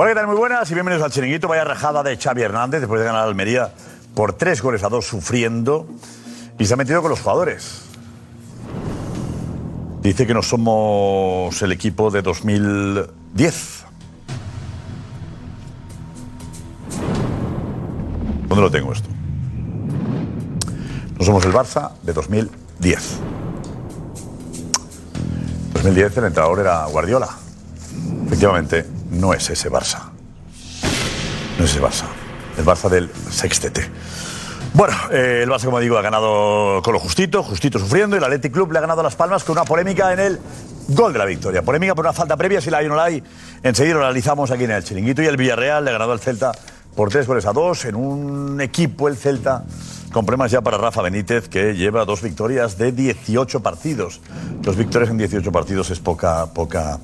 Hola, ¿qué tal? Muy buenas y bienvenidos al Chiringuito. Vaya rajada de Xavi Hernández después de ganar Almería por tres goles a dos sufriendo y se ha metido con los jugadores. Dice que no somos el equipo de 2010. ¿Dónde lo tengo esto? No somos el Barça de 2010. 2010 el entrenador era Guardiola. Efectivamente, no es ese Barça. No es ese Barça. El Barça del sextete. Bueno, eh, el Barça, como digo, ha ganado con lo justito, justito sufriendo, y el Athletic Club le ha ganado las palmas con una polémica en el gol de la victoria. Polémica por una falta previa, si la hay o no la hay. Enseguida lo analizamos aquí en el chiringuito. Y el Villarreal le ha ganado al Celta por tres goles a dos en un equipo, el Celta, con problemas ya para Rafa Benítez, que lleva dos victorias de 18 partidos. Dos victorias en 18 partidos es poca, poca,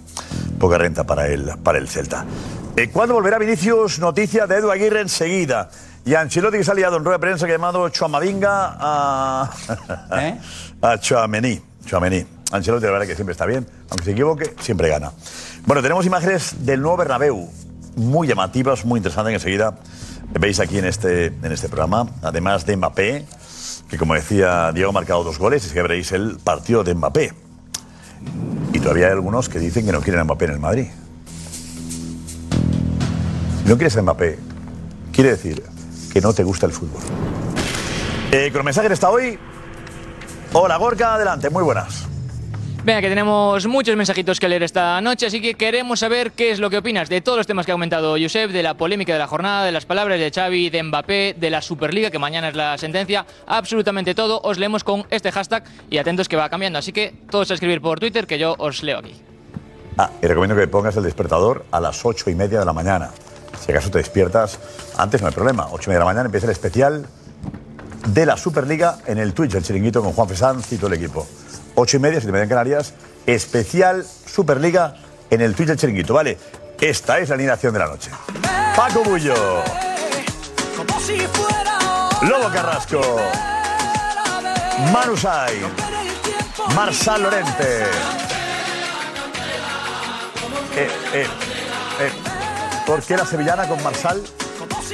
poca renta para el, para el Celta. Eh, ¿Cuándo volverá Vinicius? Noticia de Edu Aguirre enseguida. Y Ancelotti que se ha liado en rueda de prensa que ha llamado Chuamavinga a, a Chuamení. Chuamení. Ancelotti la verdad que siempre está bien, aunque se equivoque, siempre gana. Bueno, tenemos imágenes del nuevo Bernabéu, muy llamativas, muy interesantes, que enseguida veis aquí en este, en este programa. Además de Mbappé, que como decía Diego ha marcado dos goles, es que veréis el partido de Mbappé. Y todavía hay algunos que dicen que no quieren Mbappé en el Madrid. No quieres Mbappé, quiere decir que no te gusta el fútbol. Eh, con el mensaje está hoy. Hola Gorka, adelante, muy buenas. Venga, que tenemos muchos mensajitos que leer esta noche, así que queremos saber qué es lo que opinas de todos los temas que ha comentado Josep, de la polémica de la jornada, de las palabras de Xavi, de Mbappé, de la Superliga, que mañana es la sentencia, absolutamente todo. Os leemos con este hashtag y atentos que va cambiando, así que todos a escribir por Twitter que yo os leo aquí. Ah, y recomiendo que pongas el despertador a las ocho y media de la mañana. Si acaso te despiertas antes, no hay problema. Ocho y media de la mañana empieza el especial de la Superliga en el Twitch, el chiringuito con Juan Fesanz y todo el equipo. Ocho y media, siete y media en Canarias, especial Superliga en el Twitch del chiringuito, ¿vale? Esta es la alineación de la noche. Paco Bullo, Lobo Carrasco, Manu Sai, Marsal Lorente. Eh, eh, eh. ¿Por qué la sevillana con Marsal?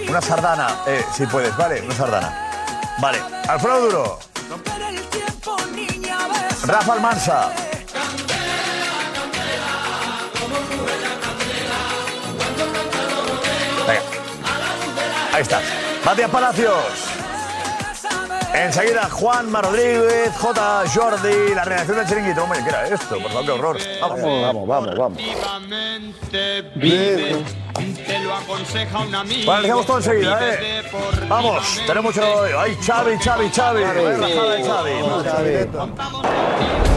Una sardana, eh, si puedes, ¿vale? Una sardana. Vale, Alfredo Duro, Rafa Almansa. Venga. Ahí estás. Matías Palacios. Enseguida Juanma Rodríguez, J. Jordi, la redacción del chiringuito. Hombre, ¿qué era esto? Por favor, qué horror. Vamos, vamos, vamos, vamos. Vive, te lo aconseja un amigo. Bueno, dejamos todo enseguida, ¿eh? Vamos, tenemos mucho hoy. ¡Ay, Xavi, Xavi, Xavi! Rajada de Xavi.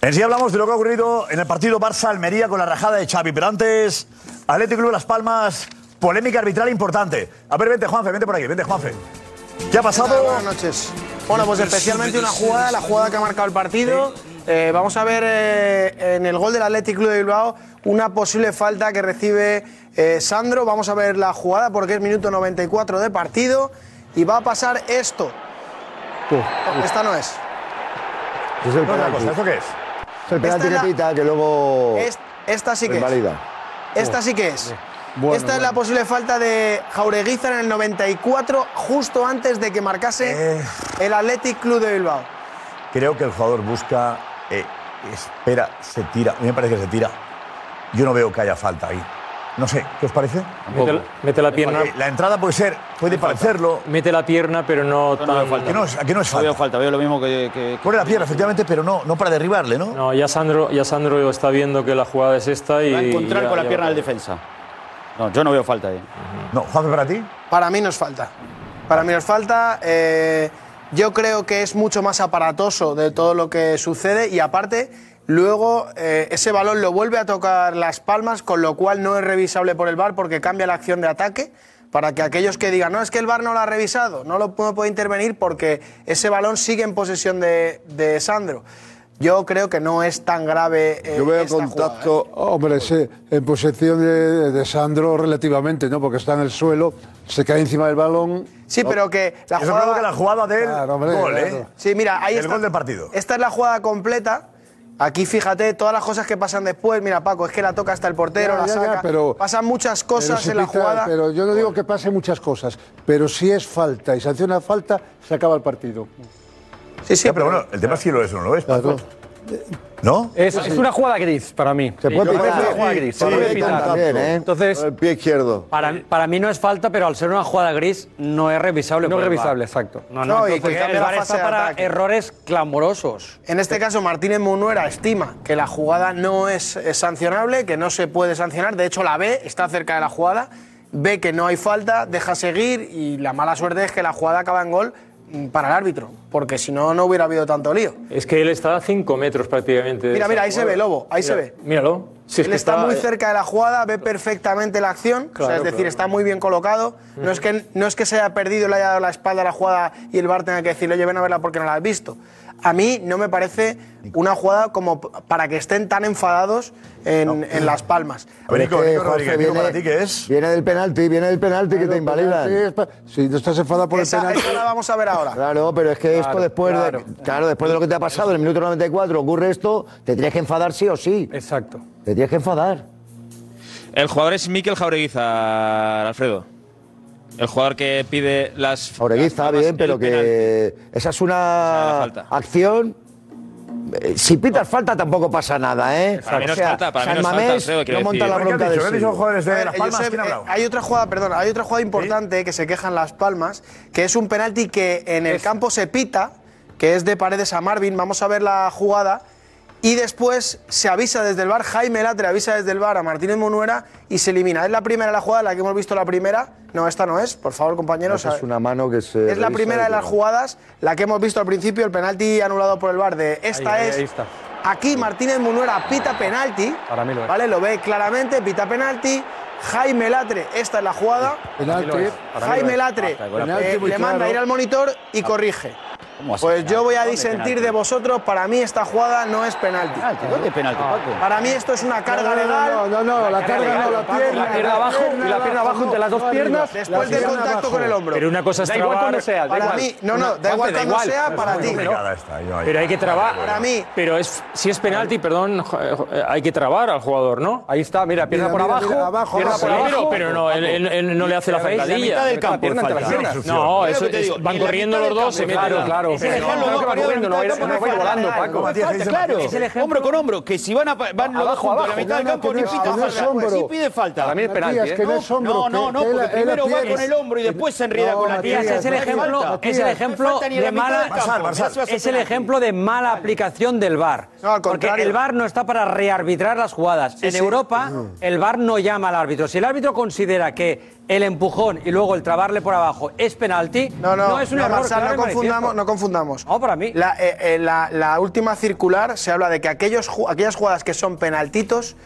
En sí hablamos de lo que ha ocurrido en el partido Barça-Almería con la rajada de Xavi. Pero antes, Atlético Club Las Palmas, polémica arbitral importante. A ver, vente, Juanfe, vente por aquí, vente, Juanfe. ¿Qué ha pasado? Buenas noches. Bueno, pues especialmente una jugada, la jugada que ha marcado el partido. Eh, vamos a ver eh, en el gol del Athletic Club de Bilbao una posible falta que recibe eh, Sandro. Vamos a ver la jugada porque es minuto 94 de partido y va a pasar esto. Esta no es. Es el No, cosa, ¿Esto qué es? Es el penalti que pita, que luego Es- esta sí que es. Esta sí que es. Esta es la posible falta de Jaureguizar en el 94, justo antes de que marcase el Athletic Club de Bilbao. Creo que el jugador busca, eh, espera, se tira. A mí me parece que se tira. Yo no veo que haya falta ahí. No sé, ¿qué os parece? Mete la- mete la pierna. Eh, La entrada puede ser, puede parecerlo. Mete la pierna, pero no tan. Aquí no es, aquí no es falta. veo falta, veo lo mismo que. que- Pone la pierna, efectivamente, pero no, no para derribarle, ¿no? No, ya Sandro, ya Sandro está viendo que la jugada es esta y. Va a encontrar ya- con la ya- pierna del defensa. No, yo no veo falta ahí. No, Juanfe, para ti. Para mí nos falta. Para mí nos falta. eh, yo creo que es mucho más aparatoso de todo lo que sucede y aparte Luego eh, ese balón lo vuelve a tocar las palmas, con lo cual no es revisable por el VAR porque cambia la acción de ataque. Para que aquellos que digan, no, es que el VAR no lo ha revisado, no lo puede, puede intervenir porque ese balón sigue en posesión de, de Sandro. Yo creo que no es tan grave. eh, Yo veo esta jugada, contacto. ¿eh? Hombre, sí, en posesión de, de Sandro relativamente, ¿no? Porque está en el suelo, se cae encima del balón. Sí, pero que la Eso jugada. provoca la jugada del Claro, hombre, gol, claro. ¿eh? Sí, mira, ahí El está. gol del partido. Esta es la jugada completa. Aquí fíjate todas las cosas que pasan después. Mira, Paco, es que la toca hasta el portero, Ya, la ya, ya, saca. pero- pasan muchas Pero cosas en la pita- jugada. Pero yo no digo que pase muchas cosas, pero si es falta y sanciona falta, se acaba el partido. Sí, sí, Ya, pero bueno, el tema es si lo es o no lo es. Paco. ¿No? Es, es una jugada gris para mí. Se puede pitar. es una jugada gris. Sí, se puede pitar. también, ¿eh? Entonces, el pie izquierdo. Para, para mí no es falta, pero al ser una jugada gris no es revisable. no es revisable, exacto. No, no, No, y que el VAR está para ataque. errores clamorosos. En este caso, Martínez Munuera estima que la jugada no es, es sancionable, que no se puede sancionar. De hecho, la ve, está cerca de la jugada, ve que no hay falta, deja seguir y la mala suerte es que la jugada acaba en gol para el árbitro, porque si no, no hubiera habido tanto lío. Es que él está a 5 metros prácticamente. Mira, mira, ahí se ve, Lobo, ahí se ve. Míralo. Si es Él que está, muy cerca de la jugada, ve perfectamente la acción, o sea, es decir, claro. está muy bien colocado. No, es que, no es que se haya perdido y le haya dado la espalda a la jugada y el VAR tenga que decirle, oye, ven a verla porque no la has visto. A mí no me parece una jugada como para que estén tan enfadados en, en Las Palmas. A ver, Nico, Es que, Nico Jorge, Rodríguez, Nico, viene- ¿para ti qué es? Viene del penalti, viene del penalti que te invalidan. Pa- Si no estás enfadado por el penalti. esa la vamos a ver ahora. Claro, pero es que esto después claro. de claro, después de lo que te ha pasado en el minuto 94 ocurre esto, te tienes que enfadar sí o sí. Exacto. Te tienes que enfadar. El jugador es Mikel Jaureguiza, Alfredo. El jugador que pide las. Está faltas, bien, pero que esa es sea, una falta. acción eh, si pitas falta tampoco pasa nada, ¿eh? Para mí no es falta, para mí no es San falta, Mamés quiero no monta decir. la ¿Qué has bronca de Las Palmas? Josep, ¿Quién ha eh, hay otra jugada, perdón, hay otra jugada importante que se quejan Las Palmas, que es un penalti que en el campo se pita, que es de Paredes a Marvin. Vamos a ver la jugada. Y después se avisa desde el bar, Jaime Latre avisa desde el bar a Martínez Monuera y se elimina. Es la primera la jugada, la que hemos visto la primera. No, esta no es, por favor, compañeros. Es una mano que se Es la primera de las jugadas, la que hemos visto al principio, el penalti anulado por el bar de esta Ahí, es. ahí está. Aquí Martínez Munuera pita penalti. Para mí lo es. ¿Vale? Lo ve claramente, pita penalti. Jaime Latre, esta es la jugada. Penalti. Jaime Latre Penalti eh, le manda claro. a ir al monitor y corrige. ¿Cómo así Pues yo voy a ¿Dónde disentir de vosotros. Para mí esta jugada no es penalti. Penalti, ¿Dónde penalti, Paco? Para mí esto es una carga No, legal. no, no, no, la carga no, la pierna. La pierna abajo y la pierna abajo entre las dos piernas. Después del contacto con el hombro. Pero una cosa es Da igual trabar. cuando sea, Para mí, no, no, da igual cuando igual. sea para ti. Pero hay que trabar. Para mí. Pero es, si es penalti, perdón, jo- eh, hay que trabar al jugador, ¿no? Ahí está, mira, pierna por abajo, pierna por Pero, abajo. pero no, él, no le hace la La mitad del campo. No, van corriendo los dos, se meten. Claro, claro. Es el ejemplo, No, no, no, corriendo, no va a ir- no va a ir volando, Paco. ¿Cómo te dices, Claro, Martín? es el ejemplo. hombro con hombro, que si van, a, van los dos Abajo, juntos a la abajo. mitad del No, no, campo, ni no pita no falta. hombro. Sí pide falta. Mí es penalti, Matías, ¿eh? que no es hombro. No, no, que- no, que porque primero va con el hombro y después se enrieda No, con la pierna. es el No ejemplo, es el No de mala, es el ejemplo de aplicación del VAR. No, porque el VAR no está para rearbitrar las jugadas. en. Europa, el VAR no llama al árbitro. Si el árbitro considera que el empujón y luego el trabarle por abajo es penalti, No, no, es un no, error. Claro y no confundamos, no confundamos. No, para mí. La, eh, eh, la- la última circular se habla de que aquellos, aquellas jugadas que son penaltitos,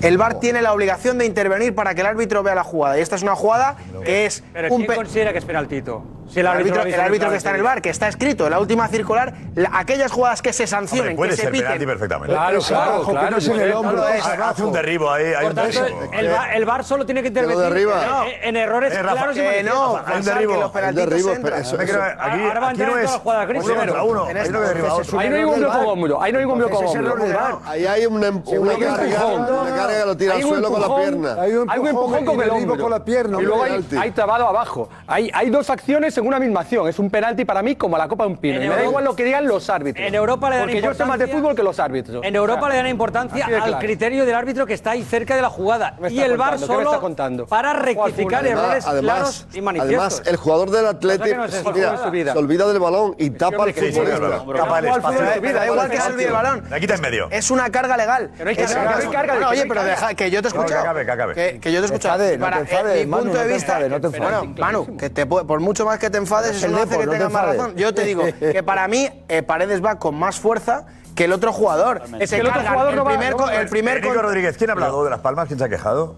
el VAR tiene la obligación de intervenir para que el árbitro vea la jugada. Y esta es una jugada que es Pero un ¿quién considera que es penaltito? Si el árbitro, el árbitro que está en el. VAR, que está escrito en la última circular, la- aquellas jugadas que se Hombre, sancionen, puede que se ser penalti piten. perfectamente. Claro, claro, que claro. no es en el hombro. no es Hace un derribo ahí, hay un tanto, derribo. el, VAR, el VAR solo tiene que de intervenir arriba. en, en errores Eh, Rafa, claros y Que manifiestos. no, Hay un derribo. El derribo, eso- que aquí, Ahora va a aquí entrar no en es todas las jugadas grises. uno uno. Uno a otro. Ahí no hay ningún bloco hombro, ahí no hay ningún bloco hombro. Ahí hay una, un carga, empujón. una carga que lo tira al suelo con la pierna. Hay un empujón con el derribo hombro. y luego hombre. hay, trabado abajo. Hay, hay dos acciones en una misma acción. Es un penalti para mí como la copa de un pino. En Y me da Europa- igual lo que digan los árbitros. En Europa le dan Porque yo sé más de importancia- fútbol que los árbitros. En Europa O sea, le dan importancia al claro. criterio del árbitro que está ahí cerca de la jugada. me Y el VAR solo está contando? para rectificar errores Además, claros y manifiestos. además, el jugador del Atlético no se se olvida del balón y tapa sí, futbolista. Tapa el espacio. Da igual que se olvide el balón. La quita en medio. Es una carga legal. no hay carga, que oye, pero deja que yo te he No, que escuchado. acabe, que acabe. Que, yo te he escuchado. enfades, no te enfades, eh, mi Manu, punto de no te vista. enfades, no te enfades. Bueno, Manu, que te puede- por mucho más que te enfades, Es eso no hace que no te más razón. Yo te digo que para mí eh, Paredes va con más fuerza que el otro jugador. Es que el otro jugador no va- el primer, no co- va- el primer con- Rodríguez, ¿quién ha hablado de Las Palmas? ¿Quién se ha quejado?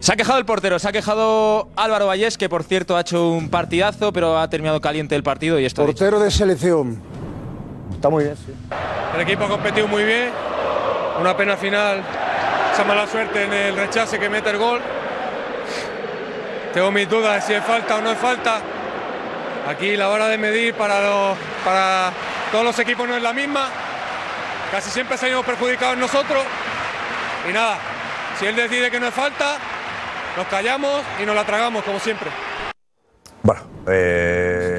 Se ha quejado el portero, se ha quejado Álvaro Vallés, que por cierto ha hecho un partidazo, pero ha terminado caliente el partido y esto. Portero de selección. Está muy bien, sí. El equipo ha competido muy bien. Una pena final, esa mala suerte en el rechace que mete el gol. Tengo mis dudas de si es falta o no es falta. Aquí la hora de medir para, los- para todos los equipos no es la misma. Casi siempre salimos perjudicados nosotros. Y nada, si él decide que no es falta, nos callamos y nos la tragamos como siempre. Bueno, eh,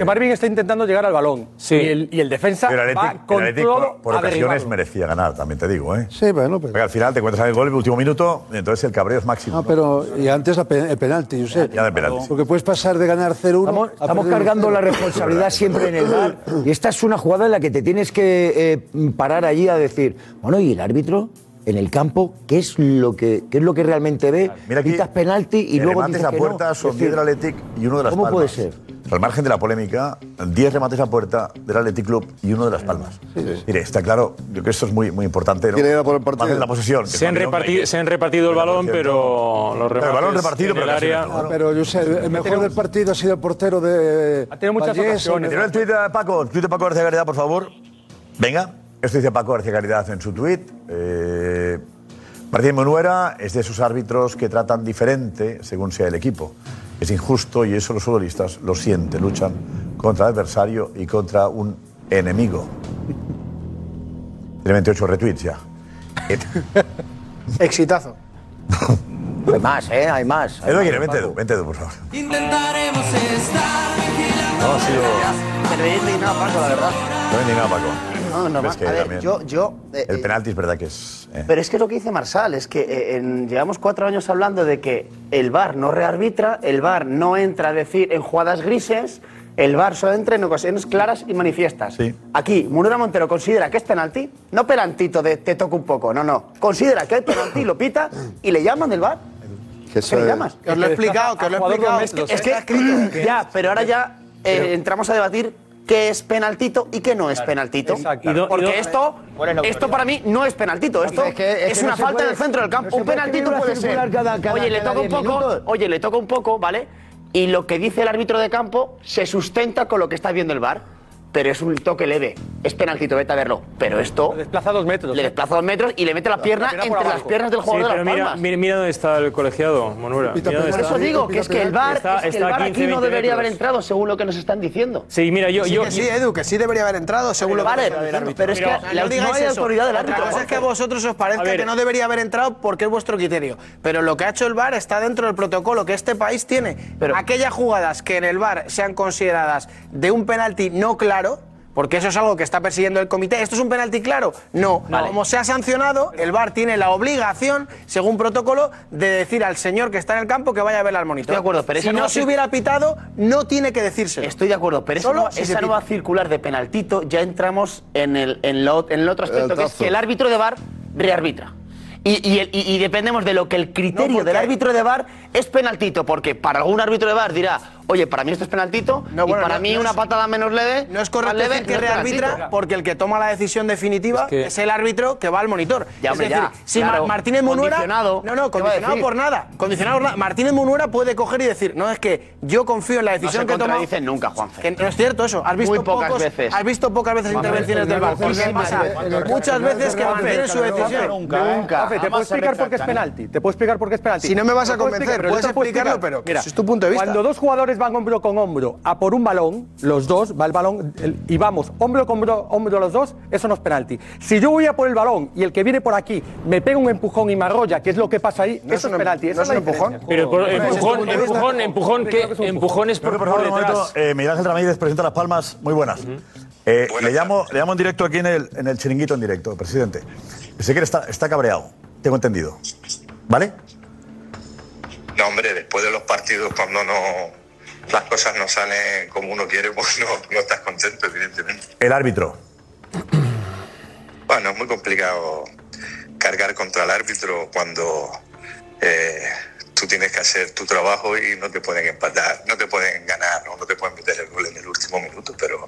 Que Marvin está intentando llegar al balón. Sí. Y, el, y el defensa pero el va con el todo por, a ocasiones derribarlo. merecía ganar, también te digo, ¿eh? Sí, bueno, pero. Porque al final te encuentras en el gol en el último minuto, y entonces el cabreo es máximo. Ah, ¿no? pero y antes la pe- el penalti, Josep. Ya de penalti. Porque puedes pasar de ganar 0-1. Estamos, a estamos perder cargando 1-0. la responsabilidad siempre en el bar. Y esta es una jugada en la que te tienes que eh, parar allí a decir, bueno, ¿y el árbitro? En el campo, ¿qué es lo que, qué es lo que realmente ve? Mira aquí, Quitas penalti y luego dices a que puerta no. son Es 10 del decir, Athletic y uno de las ¿Cómo Palmas. puede ser? Al margen de la polémica, 10 remates a puerta del Athletic Club y uno de las Palmas. Mire, está claro, yo creo que esto es muy, muy importante. ¿no? ¿Quién era por el partido? De la posesión. Se han, repartido, se han repartido el balón, 30%. pero los Pero el balón remates repartido, en pero el área. Pero Josep, el mejor del partido ha sido el portero de. Ha tenido muchas Vallés, ocasiones. Tiene el tuit de Paco, el tuit de Paco García Caridad, por favor. Venga, esto dice Paco García Caridad en su tuit. Eh, Martín Monuera es de esos árbitros que tratan diferente según sea el equipo. Es injusto y eso los futbolistas lo sienten, luchan contra el adversario y contra un enemigo. Tiene 28 retweets ya. Exitazo. Hay más, ¿eh? Hay más. Hay Edu, más, quiere, vente. Edu, vente Edu, por favor. Intentaremos estar vigilando. No, ha sido... Me reí indignado, Paco, la verdad. No he nada, Paco. No, no, Ves que a ver, yo, yo eh, El penalti es verdad que es... eh, Pero es que es lo que dice Marsal, es que eh, en- llevamos cuatro años hablando de que el VAR no rearbitra, el VAR no entra a decir en jugadas grises, el VAR solo entra en ocasiones claras y manifiestas. Sí. Aquí, Munera Montero considera que es penalti, no penaltito de te toco un poco, no, no. Considera que hay penalti, lo pita y le llaman del VAR. Que ¿Qué le llamas? Que os lo he explicado, que os lo he explicado. doméstico, Es que, ya, pero ahora ya eh, entramos a debatir qué es penaltito y qué no es penaltito. Exacto. Porque esto, esto para mí no es penaltito. Esto Es que- es es, que no una falta puede- en el centro del campo. no un penaltito puede ser. cada- cada- oye, le toca un 10 poco. minutos. Oye, le toca un poco, ¿vale? Y lo que dice el árbitro de campo se sustenta con lo que está viendo el bar. Pero es un toque leve. Es penaltito, vete a verlo. Pero esto Le desplaza dos metros. le desplaza dos metros y le mete la pierna pierna por entre las piernas del Sí, jugador de pero las mira, palmas. mira, mira dónde está el colegiado, Mira dónde Por eso digo que es que el VAR, Está- es que el está VAR 15, aquí no 20 debería haber metros. entrado, según lo que nos están diciendo. Sí, mira, yo. Sí, yo que sí, Edu, que sí debería haber entrado, según lo que Vale, me están diciendo. pero es que no la- digáis no hay eso. autoridad del árbitro. cosa es que a vosotros os parezca que no debería haber entrado porque es vuestro criterio. Pero lo que ha hecho el VAR está dentro del protocolo que este país tiene. Pero- Aquellas jugadas que en el VAR sean consideradas de un penalti no claro. Porque eso es algo que está persiguiendo el comité. ¿Esto es un penalti claro? No. Vale. Como se ha sancionado, el VAR tiene la obligación, según protocolo, de decir al señor que está en el campo que vaya a ver al monitor. Estoy de acuerdo, pero si esa no no se hubiera pitado, no tiene que decírselo. Estoy de acuerdo, pero esa, Solo nueva, si se esa nueva circular de penaltito ya entramos en el, en lo- en el otro aspecto, El que es que el árbitro de VAR rearbitra. Y, y el- y- y dependemos de lo que el criterio No, del árbitro de VAR es penaltito, porque para algún árbitro de VAR dirá, oye, para mí esto es penaltito, No, bueno, y para no- mí no una es- patada menos leve. No es correcto leve, decir que no rearbitra porque el que toma la decisión definitiva es, el árbitro que va al monitor. Ya, es decir, ya, si claro, Martínez Munuera. condicionado, no, no, ¿qué va a condicionado por nada. Condicionado por nada. Martínez Munuera puede coger y decir, no, es que yo confío en la No decisión que toma. contradicen nunca, Juanfe. Que no es cierto eso. Has visto Muy pocas pocos- veces. Has visto pocas veces intervenciones del VAR. Porque pasa muchas veces que mantienen su decisión. Nunca. Te puedo explicar por qué es penalti. Te puedo explicar por qué es penalti. Si no me vas a convencer, puedes explicarlo, explicar. pero es tu punto de vista. Cuando dos jugadores van hombro con hombro a por un balón, los dos, va el balón el- y vamos hombro con hombro, hombro los dos, eso no es penalti. Si yo voy a por el balón y el que viene por aquí me pega un empujón y me arrolla, que es lo que pasa ahí, No es eso es un- penalti. no Esa es un empujón. Pero por- empujón, empujón, empujón, ¿qué? Empujón es por, por favor, por un momento, detrás. eh, Miguel Ángel Ramírez presenta Las Palmas. Muy buenas. Eh, le, llamo, le llamo en directo aquí en el, en el chiringuito en directo, presidente. Sé que está, está cabreado, tengo entendido. ¿Vale? No, hombre, después de los partidos, cuando no las cosas no salen como uno quiere, pues no, no estás contento, evidentemente. El árbitro. Bueno, es muy complicado cargar contra el árbitro cuando eh, tú tienes que hacer tu trabajo y no te pueden empatar, no te pueden ganar no te pueden meter el gol en el último minuto, pero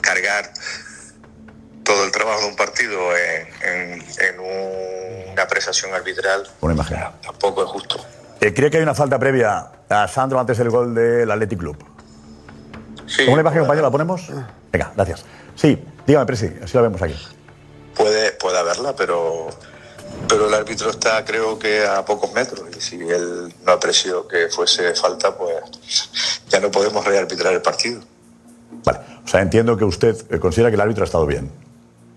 cargar todo el trabajo de un partido en, en- en un- una apreciación arbitral tampoco es justo. Eh, ¿Cree que hay una falta previa a Sandro antes del gol del Athletic Club? ¿Cómo la imagen, compañero, la ponemos? Venga, gracias. Sí, dígame, Presi, así la vemos aquí. Puede, puede haberla, pero, pero el árbitro está creo que a pocos metros y si él no apreció que fuese falta, pues ya no podemos rearbitrar el partido. O sea, entiendo que usted eh, considera que el árbitro ha estado bien.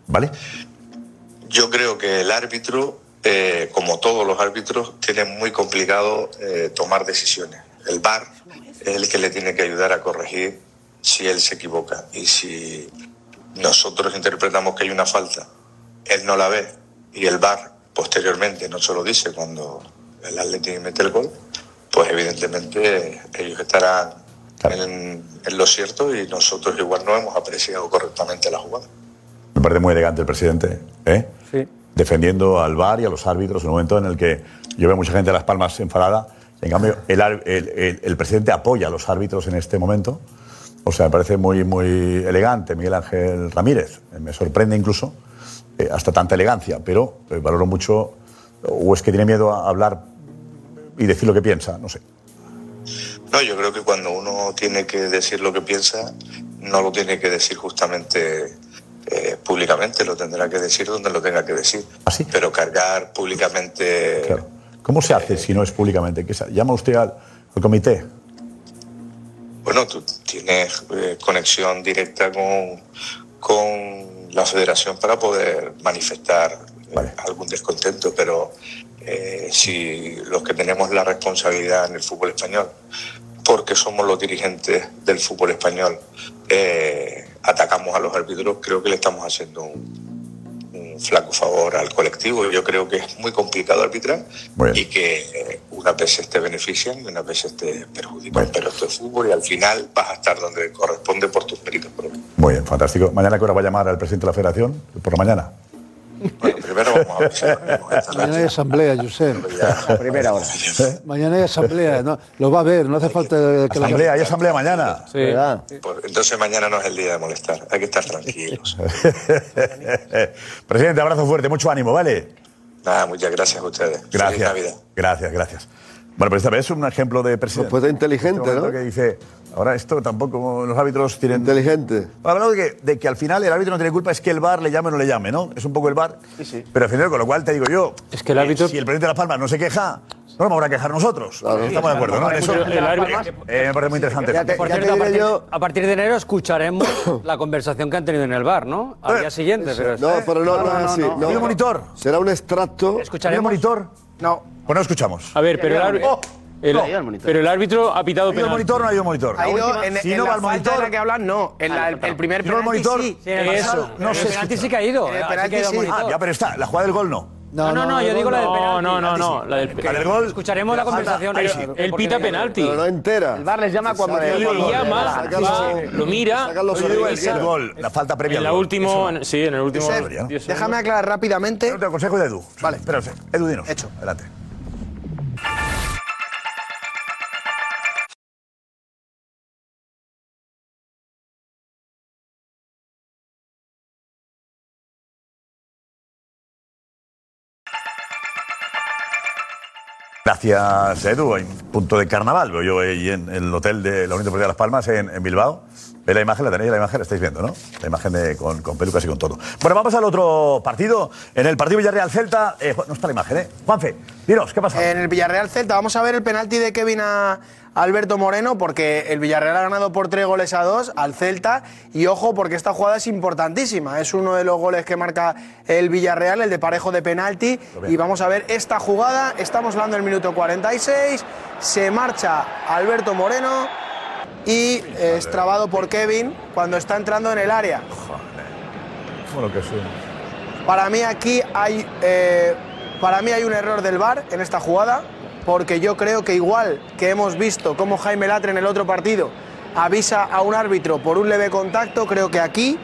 ¿Vale? Yo creo que el árbitro, eh, como todos los árbitros, tiene muy complicado eh, tomar decisiones. El VAR es el que le tiene que ayudar a corregir si él se equivoca. Y si nosotros interpretamos que hay una falta, él no la ve y el VAR posteriormente no se lo dice cuando el Atlético mete el gol, pues evidentemente ellos estarán en, en lo cierto y nosotros igual no hemos apreciado correctamente la jugada. Me parece muy elegante el presidente, ¿eh? Sí. Defendiendo al VAR y a los árbitros en un momento en el que yo veo mucha gente de Las Palmas enfadada. En cambio, el, presidente apoya a los árbitros en este momento. O sea, me parece muy, muy elegante Miguel Ángel Ramírez. Me sorprende incluso eh, hasta tanta elegancia, pero eh, valoro mucho. O es que tiene miedo a hablar y decir lo que piensa, no sé. No, yo creo que cuando uno tiene que decir lo que piensa, no lo tiene que decir justamente eh, públicamente, lo tendrá que decir donde lo tenga que decir. Pero cargar públicamente. ¿Cómo se hace si no es públicamente? ¿Qué ¿Llama usted al, al comité? Bueno, tú tienes eh, conexión directa con, con la federación para poder manifestar eh, algún descontento, pero si los que tenemos la responsabilidad en el fútbol español, porque somos los dirigentes del fútbol español, eh, atacamos a los árbitros, creo que le estamos haciendo un, un flaco favor al colectivo. Yo creo que es muy complicado arbitrar y que eh, unas veces te benefician y unas veces te perjudican. Pero esto es fútbol y al final vas a estar donde corresponde por tus méritos propios. Muy bien, fantástico. ¿Mañana qué hora va a llamar al presidente de la federación? ¿Por la mañana? Primero vamos a avisar. Mañana hay asamblea, Josep. primera hora. Mañana hay asamblea, ¿no? Lo va a ver, no hace falta que lo Asamblea, hay asamblea mañana. Pues entonces mañana no es el día de molestar, hay que estar tranquilos. Presidente, abrazo fuerte, mucho ánimo, ¿vale? Nada, muchas gracias a ustedes. Feliz Gracias. Navidad. Gracias, gracias. Bueno, pero esta vez es un ejemplo de presidente. Pues inteligente, Este ¿no? Que dice, ahora esto tampoco los árbitros tienen. Inteligente. Hablando de que, de que al final el árbitro no tiene culpa, es que el VAR le llame o no le llame, ¿no? Es un poco el VAR. Pero al final, con lo cual te digo yo. Es que el árbitro. Si el presidente de Las Palmas no se queja, no nos vamos a quejar nosotros. Estamos de acuerdo, ¿no? Eso. Pero el árbitro- Eh, me parece muy interesante. Por cierto, a, partir, a partir de enero escucharemos la conversación que han tenido en el bar, ¿no? Al día siguiente. Pero No, pero no, no, es así. No, ¿Tiene monitor? Será un extracto. ¿Escucharemos? monitor? No. Pues no escuchamos. A ver, pero el, árbitro- el- pero el árbitro ha pitado ¿Ha ido penalti. monitor o no ha ido monitor? Ha ido en, si en no la va al monitor. la que hablan, no. En la- el, el primer Si no va al penalti monitor, sí. Sí, en el eso pasado. no el penalti sí que ha ido. En el penalti que ha ido sí. Ah, ya, pero está. La jugada del gol no. No, no, no, yo digo la del No, penalti. no, no, no. penalti La del, sí. La del gol. Escucharemos la conversación. Él pita penalti. Pero no entera. El VAR les llama cuando lo llama, lo mira, el, gol, la falta previa. en la última, sí, en el último. Josep, 10 segundos. déjame aclarar rápidamente. Te aconsejo de Edu. Vale. Espérate. Edu, dinos. Hecho. Adelante. Gracias, Edu. Hay un punto de carnaval, veo yo ahí en el hotel de la Unión Deportiva de Las Palmas, en, Bilbao. ¿Ve la imagen? ¿La tenéis la imagen? La estáis viendo, ¿no? La imagen de, con, con pelucas y con todo. Bueno, vamos al otro partido. En el partido Villarreal-Celta. eh, no está la imagen, ¿eh? Juanfe, dinos, ¿qué pasa? En el Villarreal Celta vamos a ver el penalti de Kevin a Alberto Moreno porque el Villarreal ha ganado por tres goles a dos al Celta y ojo porque esta jugada es importantísima. Es uno de los goles que marca el Villarreal, el de parejo de penalti y vamos a ver esta jugada. Estamos hablando del minuto 46. Se marcha Alberto Moreno y es trabado por Kevin cuando está entrando en el área. Bueno, que sí. Para mí aquí hay, eh, para mí hay un error del VAR en esta jugada, porque yo creo que igual que hemos visto cómo Jaime Latre en el otro partido avisa a un árbitro por un leve contacto, creo que aquí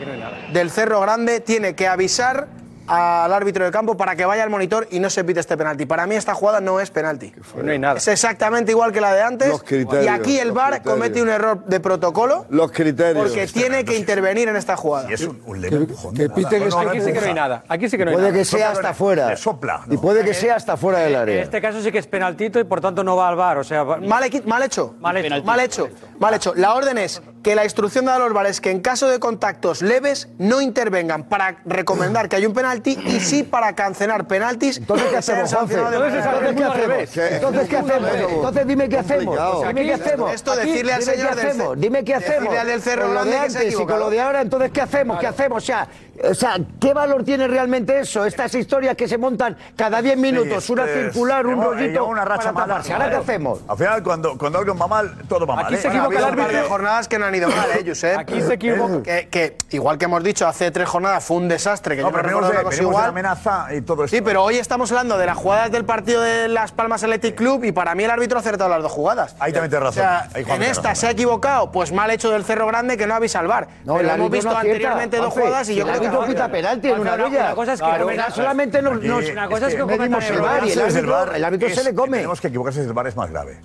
del Cerro Grande tiene que avisar al árbitro de campo para que vaya al monitor y no se pite este penalti. Para mí esta jugada no es penalti. No hay nada. Es exactamente igual que la de antes. Los criterios, y aquí el VAR comete un error de protocolo Los criterios. porque tiene que intervenir en esta jugada. Y es un, un leve empujón. que No, que Aquí sí que no hay nada. Aquí sí que no hay Puede nada. que sea hasta fuera. Le sopla. Y puede que sea hasta fuera del En área. este caso sí que es penaltito y por tanto no va al bar. O sea, Mal, mal hecho. Mal hecho. Mal hecho. Mal hecho. La orden es que la instrucción de los VAR es que en caso de contactos leves no intervengan para recomendar que hay un penalti y sí para cancelar penaltis. Entonces, ¿qué hacemos, Entonces, ¿qué hacemos? Entonces, ¿qué hacemos? Entonces, dime qué hacemos. Dime qué hacemos. Esto, decirle al dime señor qué del hacemos. Ce- Dime qué decirle hacemos. al del Cerro Con lo de antes y con lo de ahora, entonces, ¿qué hacemos? ¿Qué hacemos? O sea, o sea, ¿qué valor tiene realmente eso? Estas historias que se montan cada 10 minutos, Sí, una es- circular, un rollito una racha para taparse. ¿Ahora qué hacemos? Al final, cuando, cuando algo va mal, todo va mal. Aquí ¿eh? se Bueno, equivoca ha el habido- Un par de árbitro. jornadas que no han ido mal, ¿eh, Josep? Aquí se equivoca. Que, que, igual que hemos dicho, hace tres jornadas fue un desastre, que No, yo pero no recuerdo de, venimos de igual. amenaza y todo esto. Sí, pero hoy estamos hablando de las jugadas del partido de Las Palmas Athletic Club y para mí el árbitro ha acertado las dos jugadas. Ahí también tienes O razón. sea, Ahí Juan en esta razón. se ha equivocado, pues mal hecho del Cerro Grande que no avisa al VAR. No, Pero el hemos visto anteriormente dos jugadas y yo creo que árbitro no. pita penalti en una orilla. una cosa es que Claro, solamente nos, una cosa es que medimos el. VAR y el árbitro, el árbitro se le come. Tenemos que equivocarse si el VAR es más grave.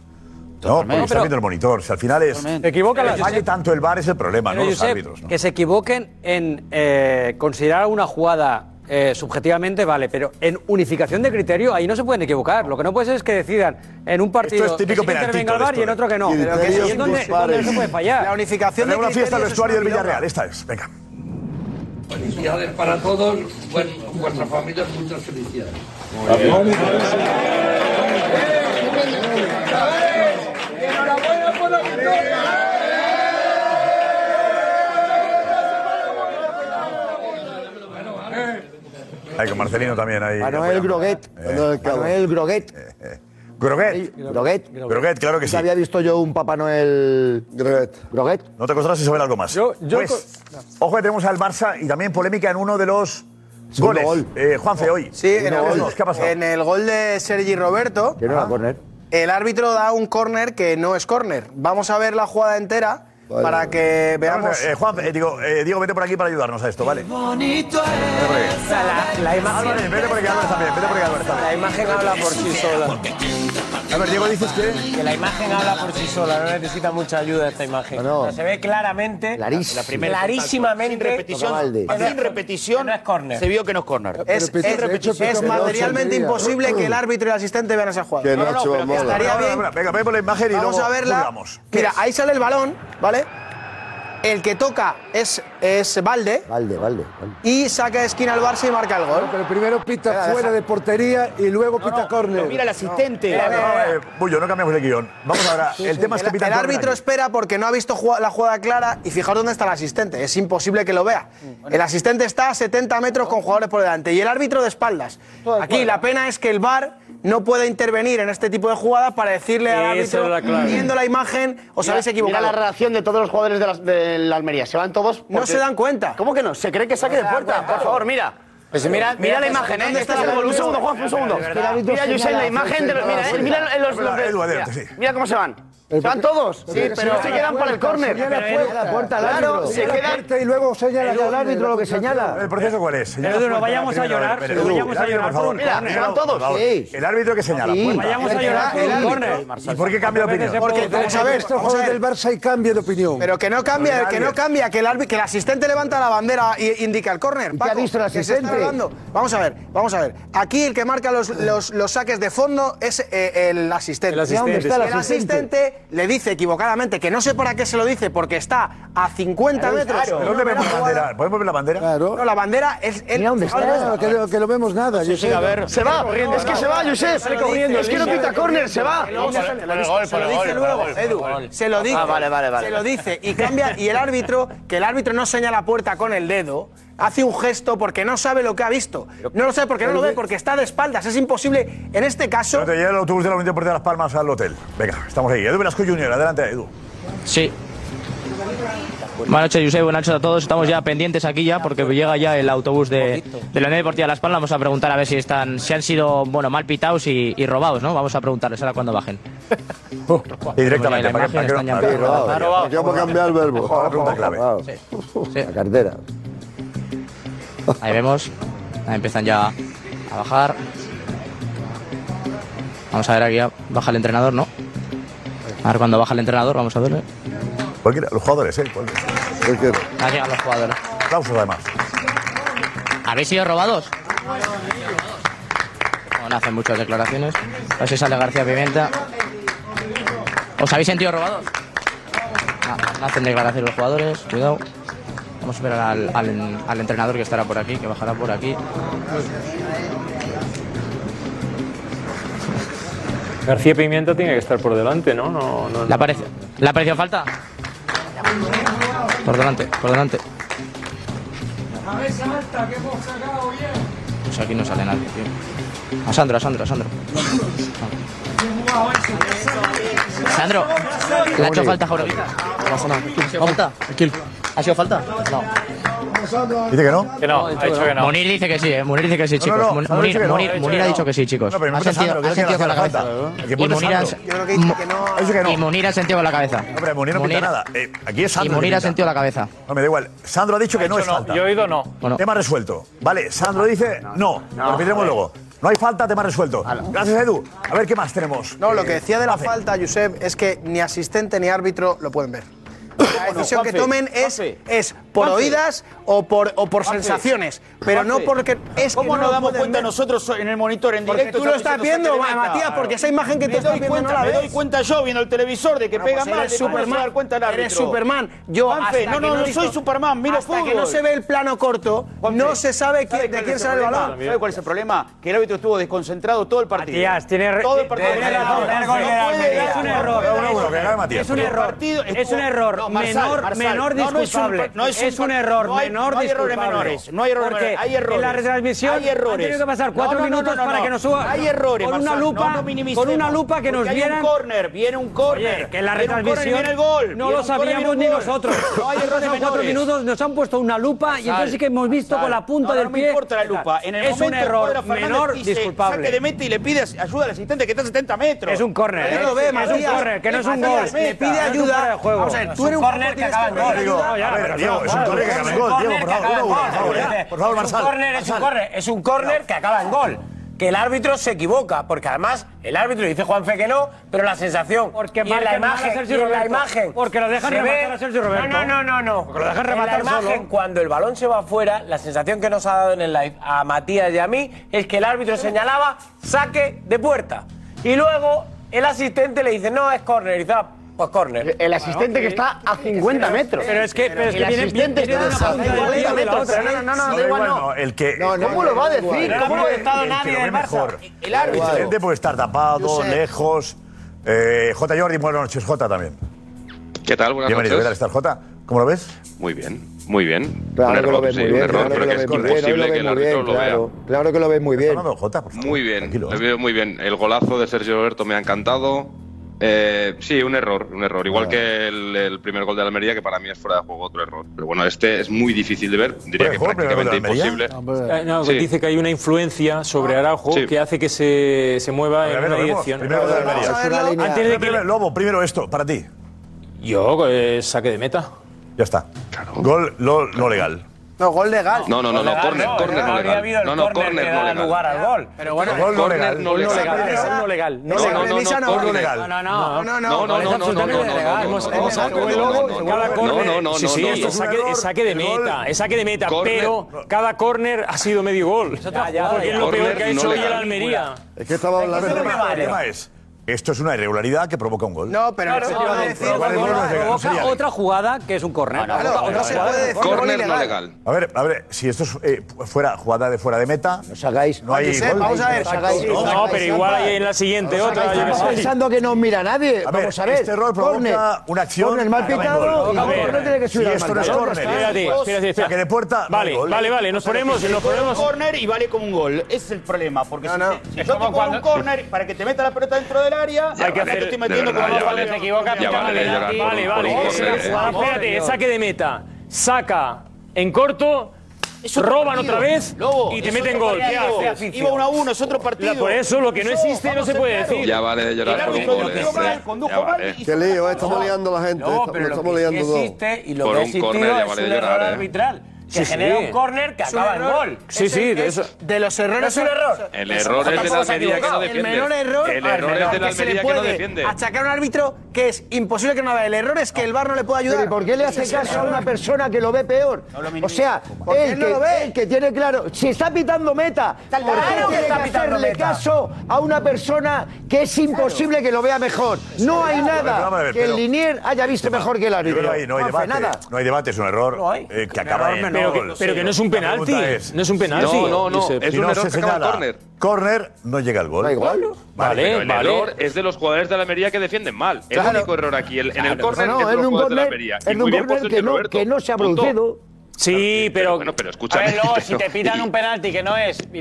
No, porque está pero- viendo el monitor. Si al final es. Se equivoca la falle tanto el VAR es el problema, Pero, no los Josep, árbitros. ¿no? Que se equivoquen en eh, considerar una jugada eh, subjetivamente, vale, pero en unificación de criterio ahí no se pueden equivocar. Lo que no puede ser es que decidan en un partido Esto es típico que sí intervenga el de y en otro que no. Pero que es donde, donde no se puede fallar. La unificación de una fiesta es vestuario del Villarreal. Esta es. Venga. Felicidades para todos, buen, vuestras familias, muchas felicidades. Enhorabuena por la victoria. Con Marcelino también. Ahí, Manuel Groguet. Eh, Manuel Groguet. Groguet. Groguet. Groguet, claro que sí. Había visto yo un Papá Noel. Groguet. Groguet. No te costará si saber algo más. Yo- yo pues, ojo que tenemos al Barça y también polémica en uno de los Segundo goles. gol. Eh, Juanfe, hoy. Sí, en el, ¿Qué ha pasado? en el gol de Sergi Roberto, Que no era corner. el árbitro da un córner que no es córner. Vamos a ver la jugada entera Vale. para que veamos. Eh, Juan, eh, digo, eh, Diego, vete por aquí para ayudarnos a esto, ¿vale? Bonito es. Vete por aquí. La, la imagen, Álvarez, vete por aquí, Álvarez también, vete por aquí, Álvarez también. la imagen habla por sí sola. A ver, Diego, dices que... Que la imagen habla por sí sola, no necesita mucha ayuda esta imagen. No, no. O sea, se ve claramente, Clarísimo. clarísimamente, Sin repetición, sin repetición, que no es córner. se vio que no es córner. Es, Pero, es- de hecho, es pero- materialmente imposible que el árbitro y el asistente vean esa jugada. Que No, no, pero que estaría bien. venga, Venga, ve por la imagen y Vamos luego a verla. juzgamos. Mira, ahí sale el balón, ¿vale? El que toca es, es Valde Valde, Valde. Valde. y saca de esquina al Barça y marca el gol. Pero primero pita fuera de portería y luego pita córner. Mira el asistente. No, no, eh, Bullo, no cambiamos de guion. Vamos ahora. El tema es que El, pitan el árbitro aquí. espera porque no ha visto la jugada clara y fijaos dónde está el asistente. Es imposible que lo vea. El asistente está a 70 metros con jugadores por delante y el árbitro de espaldas. Aquí la pena es que el VAR no puede intervenir en este tipo de jugadas para decirle al árbitro, la viendo la imagen, os habéis Mira equivocado. la reacción de todos los jugadores de la, de la Almería. Se van todos. No porque- se dan cuenta. ¿Cómo que no? Se cree que saque de puerta. Por favor, mira. Pues mira, Mira la que- imagen, ¿eh? ¿dónde está el. Un segundo, Juan, un segundo. Mira, José, la imagen de los. Mira, eh, mira los. los- sí. Mira cómo se van. Se van todos. Sí, pero se quedan para el córner. Señala La puerta al Claro, se quedan. puerta y luego señala El árbitro lo que señala. ¿El proceso cuál es? Señala Edu, no vayamos a llorar, pero, no vayamos a llorar por un córner. se van todos. El árbitro que señala. Vayamos a llorar por el un árbitro. córner. ¿Y por qué cambia de opinión? Porque, vamos a ver, Estos jugadores del Barça y cambia de opinión. Pero que no cambia, que no cambia, que el, árbitro- que el asistente levanta la bandera e indica el córner. ¿Y qué ha visto el asistente? hablando. Vamos a ver, vamos a ver. Aquí el que marca los, los, los saques de fondo es eh, el asistente. El asistente, Le dice equivocadamente, que no sé para qué se lo dice, porque está a 50 metros. ¿Pero No ¿Dónde ve vemos la bandera? ¿Podemos ver la bandera? Claro. No, la bandera es. El, Mira dónde está. Claro, que, no- que no vemos nada. Se va. Es que se va, Josep. Es que no pita córner, se va. Se, lo dice- lo luego, Edu. Se lo dice. Ah, vale, vale, vale. Se lo dice y cambia. Y el árbitro, que el árbitro no señala la puerta con el dedo, hace un gesto porque no sabe lo que ha visto. No lo sabe porque no lo ve, porque está de espaldas. Es imposible. En este caso. Pero te llega el autobús de la Unión Deportiva de Las Palmas al hotel. Venga, estamos ahí. Edu Velasco Junior, adelante, Edu. Sí. Buenas noches, Josep. Buenas noches a todos. Estamos ya pendientes aquí ya porque llega ya el autobús de, de la Unión Deportiva Las Palmas. Vamos a preguntar a ver si están, si han sido bueno mal pitados y, y robados, ¿no? Vamos a preguntarles ahora cuando bajen. Y directamente, La para que- para que no- Aquí vamos a cambiar el verbo. La pregunta clave. La cartera. Ahí vemos. Ahí empiezan ya a bajar. Vamos a ver aquí. Baja el entrenador, ¿no? A ver cuando baja el entrenador, vamos a ver. Cualquiera, los jugadores, ¿eh? Cualquiera. Han llegado los jugadores. Aplausos además. ¿Habéis sido robados? Bueno, hacen muchas declaraciones. A ver si sale García Pimenta. ¿Os habéis sentido robados? Hacen declaraciones los jugadores. Cuidado. Vamos a esperar al, al, entrenador que estará por aquí, que bajará por aquí. García Pimienta tiene que estar por delante, ¿no? no, no ¿Le, aparece, ¿Le apareció falta? Por delante, por delante. A ver, salta, que hemos sacado bien. Pues aquí no sale nadie, tío. A Sandro, a Sandro, a Sandro. Sandro, le ha hecho falta Jauregui. No. ¿Ha sido falta? No. ¿Dice que no? Que no, ha dicho que no. Munir dice que sí, eh. Munir dice que sí, chicos. Munir, Munir, ha dicho que sí, chicos. No, pero no ha sentido, ha sentido con la cabeza. ¿eh? Y Munir ha y Munir ha sentido con la cabeza. No, pero Munir no pinta nada. Eh, aquí es Sandro. Y Munir ha sentido la cabeza. No, me da igual. Sandro ha dicho que no es falta. Yo he oído no. Tema resuelto. Vale, Sandro dice no. Lo repetiremos luego. No hay falta, tema resuelto. Gracias, Edu. A ver qué más tenemos. No, lo eh, que decía de la falta, Josep, es que ni asistente ni árbitro lo pueden ver. La decisión que tomen es, es por oídas o por, o por sensaciones, pero no porque es que ¿Cómo nos damos cuenta nosotros en el monitor en directo? tú lo estás viendo, Matías, porque esa imagen que te estás viendo Me doy cuenta yo viendo el televisor de que pega mal, Superman. cuenta Eres Superman. Yo no, no, no soy Superman, mira Hasta que no se ve el plano corto, no se sabe de quién será el balón. ¿Sabe cuál es el problema? Que el árbitro estuvo desconcentrado todo el partido. Matías, tiene todo. Es un error. Es un error. Es un error no, Marzal, menor, Marzal. menor disculpable. No, no es, un, es, un, error, no hay, menor no hay. Errores menores, no hay errores Porque menores, hay errores. En la retransmisión hay errores. han que pasar cuatro minutos para que nos suba. Hay errores, con una lupa, con una lupa que nos vieran. Viene un córner, viene un córner. Que en la retransmisión el gol. No lo sabíamos ni nosotros. No hay errores cuatro minutos, nos han puesto una lupa y entonces sí que hemos visto con la punta del pie. No importa la lupa. En el es un error menor disculpable. Saque de meta y le pide ayuda al asistente que está a 70 metros. Es un córner. ¿eh? Es un córner, que no es un gol. Le pide ayuda. Vamos a ver, Diego, es un corner que acaba en gol. Diego, por favor, Es un corner que acaba en gol. Que el árbitro se equivoca, porque además el árbitro dice Juanfe que no, pero la sensación porque y en la imagen, en porque lo dejan rematar a Sergio Roberto. No, no, no, no, porque lo dejan rematar en la imagen cuando el balón se va afuera, la sensación que nos ha dado en el live a Matías y a mí es que el árbitro señalaba saque de puerta. Y luego el asistente le dice, "No, es corner." Y ah, por corner. El asistente que está a 50 metros. Pero es que, pero es que el viene, asistente viene de está a 50 metros. ¿eh? No, no, no, no, igual, no. El que, no, no ¿Cómo lo va a decir? ¿Cómo lo ha estado nadie del Barça? El árbitro. El asistente puede estar tapado, lejos. Eh, J. Jordi, buenas noches, J. también. ¿Qué tal? Buenas Bienvenido, noches. ¿qué tal estar, J? ¿Cómo lo ves? Muy bien, muy bien. Claro un error, que lo ves sí, muy bien, error, claro que, que es bien, imposible que el árbitro lo vea. Claro, claro que lo ves muy bien. Jota, por favor, muy bien, lo veo muy bien. El golazo de Sergio Roberto me ha encantado. Eh, sí, un error, un error. Igual ah. que el, primer gol de Almería, que para mí es fuera de juego, otro error. Pero bueno, este es muy difícil de ver, diría que prácticamente imposible. No. Eh, dice que hay una influencia sobre Araujo que hace que se, se mueva en una dirección. Primero Lobo, primero esto, para ti. Yo, eh, saque de meta. Ya está. Gol lo, no legal. No, gol legal. No, no, no, no, córner, córner no legal. No, no, córner no legal. lugar al gol. Pero bueno, gol no legal. No legal. No legal. No legal. No, no, legal. No, no, no. No, no, no, no, no, no, no, no, no, Sí, sí, es saque de meta, es saque de meta, pero cada córner ha sido medio gol. Porque es lo peor que ha hecho hoy el Almería. Es que estaba hablando de esto es una irregularidad que provoca un gol. No, pero claro, no, se puede decir. Provoca, provoca otra jugada que es un corner. No, no, no se puede decir gol ilegal. legal. A ver, a ver, si esto es eh, fuera jugada de fuera de meta, no hagáis. No hay gol. Vamos a ver. No, pero igual hay en la siguiente otra. pensando que no mira nadie. Vamos a ver. Este error provoca una acción. Corner mal pitado y no tiene que subir. Esto no es corner. Espérate. Que de puerta. Vale, vale, vale. Nos ponemos, nos ponemos. Corner y vale como un gol. Ese es el problema, porque si yo te pongo un corner para que te meta la pelota dentro del área. Hay que hacer. Estoy metiendo verdad, con ya vale, te equivocas, ya vale, ya vale, vale. Espérate, saque de meta. Saca en corto. Eso roban partido. otra vez Lobo, y te meten gol. Iba 1 a 1, es otro partido. por eso lo que no existe no se puede claro. decir. Ya vale de llorar por un gol. Vale. Qué lío, eh, estamos liando a la gente. No, pero estamos lo que liando existe y lo por que ha existido vale es un error arbitral que sí, genera sí. un córner que acaba el gol. Sí, sí, de eso. De los errores. es un error. El error es de la Almería que no defiende. El menor error, el error es de la Almería que, no defiende. Achacar a un árbitro que es imposible que no haga. El error es que el bar no le pueda ayudar. Por qué le hace caso a una persona que lo ve peor? O sea, él no que, el que tiene claro. Si está pitando meta, ¿por qué tiene que hacerle caso a una persona que es imposible que lo vea mejor? No hay nada que el Linier haya visto mejor que el árbitro. No hay debate. No hay debate, es un error eh, que acaba en pero, que, no es un penalti. No es un penalti. No, no, no. Es un error que acaba en no llega el gol. Da igual. Vale, vale. El error es de los jugadores de la Almería que defienden mal. El único error aquí el, en el córner es de los jugadores de la Almería. Un córner que, no, que no se ha producido. Sí, pero. Bueno, pero escúchame. A si te pitan un penalti que no es. Y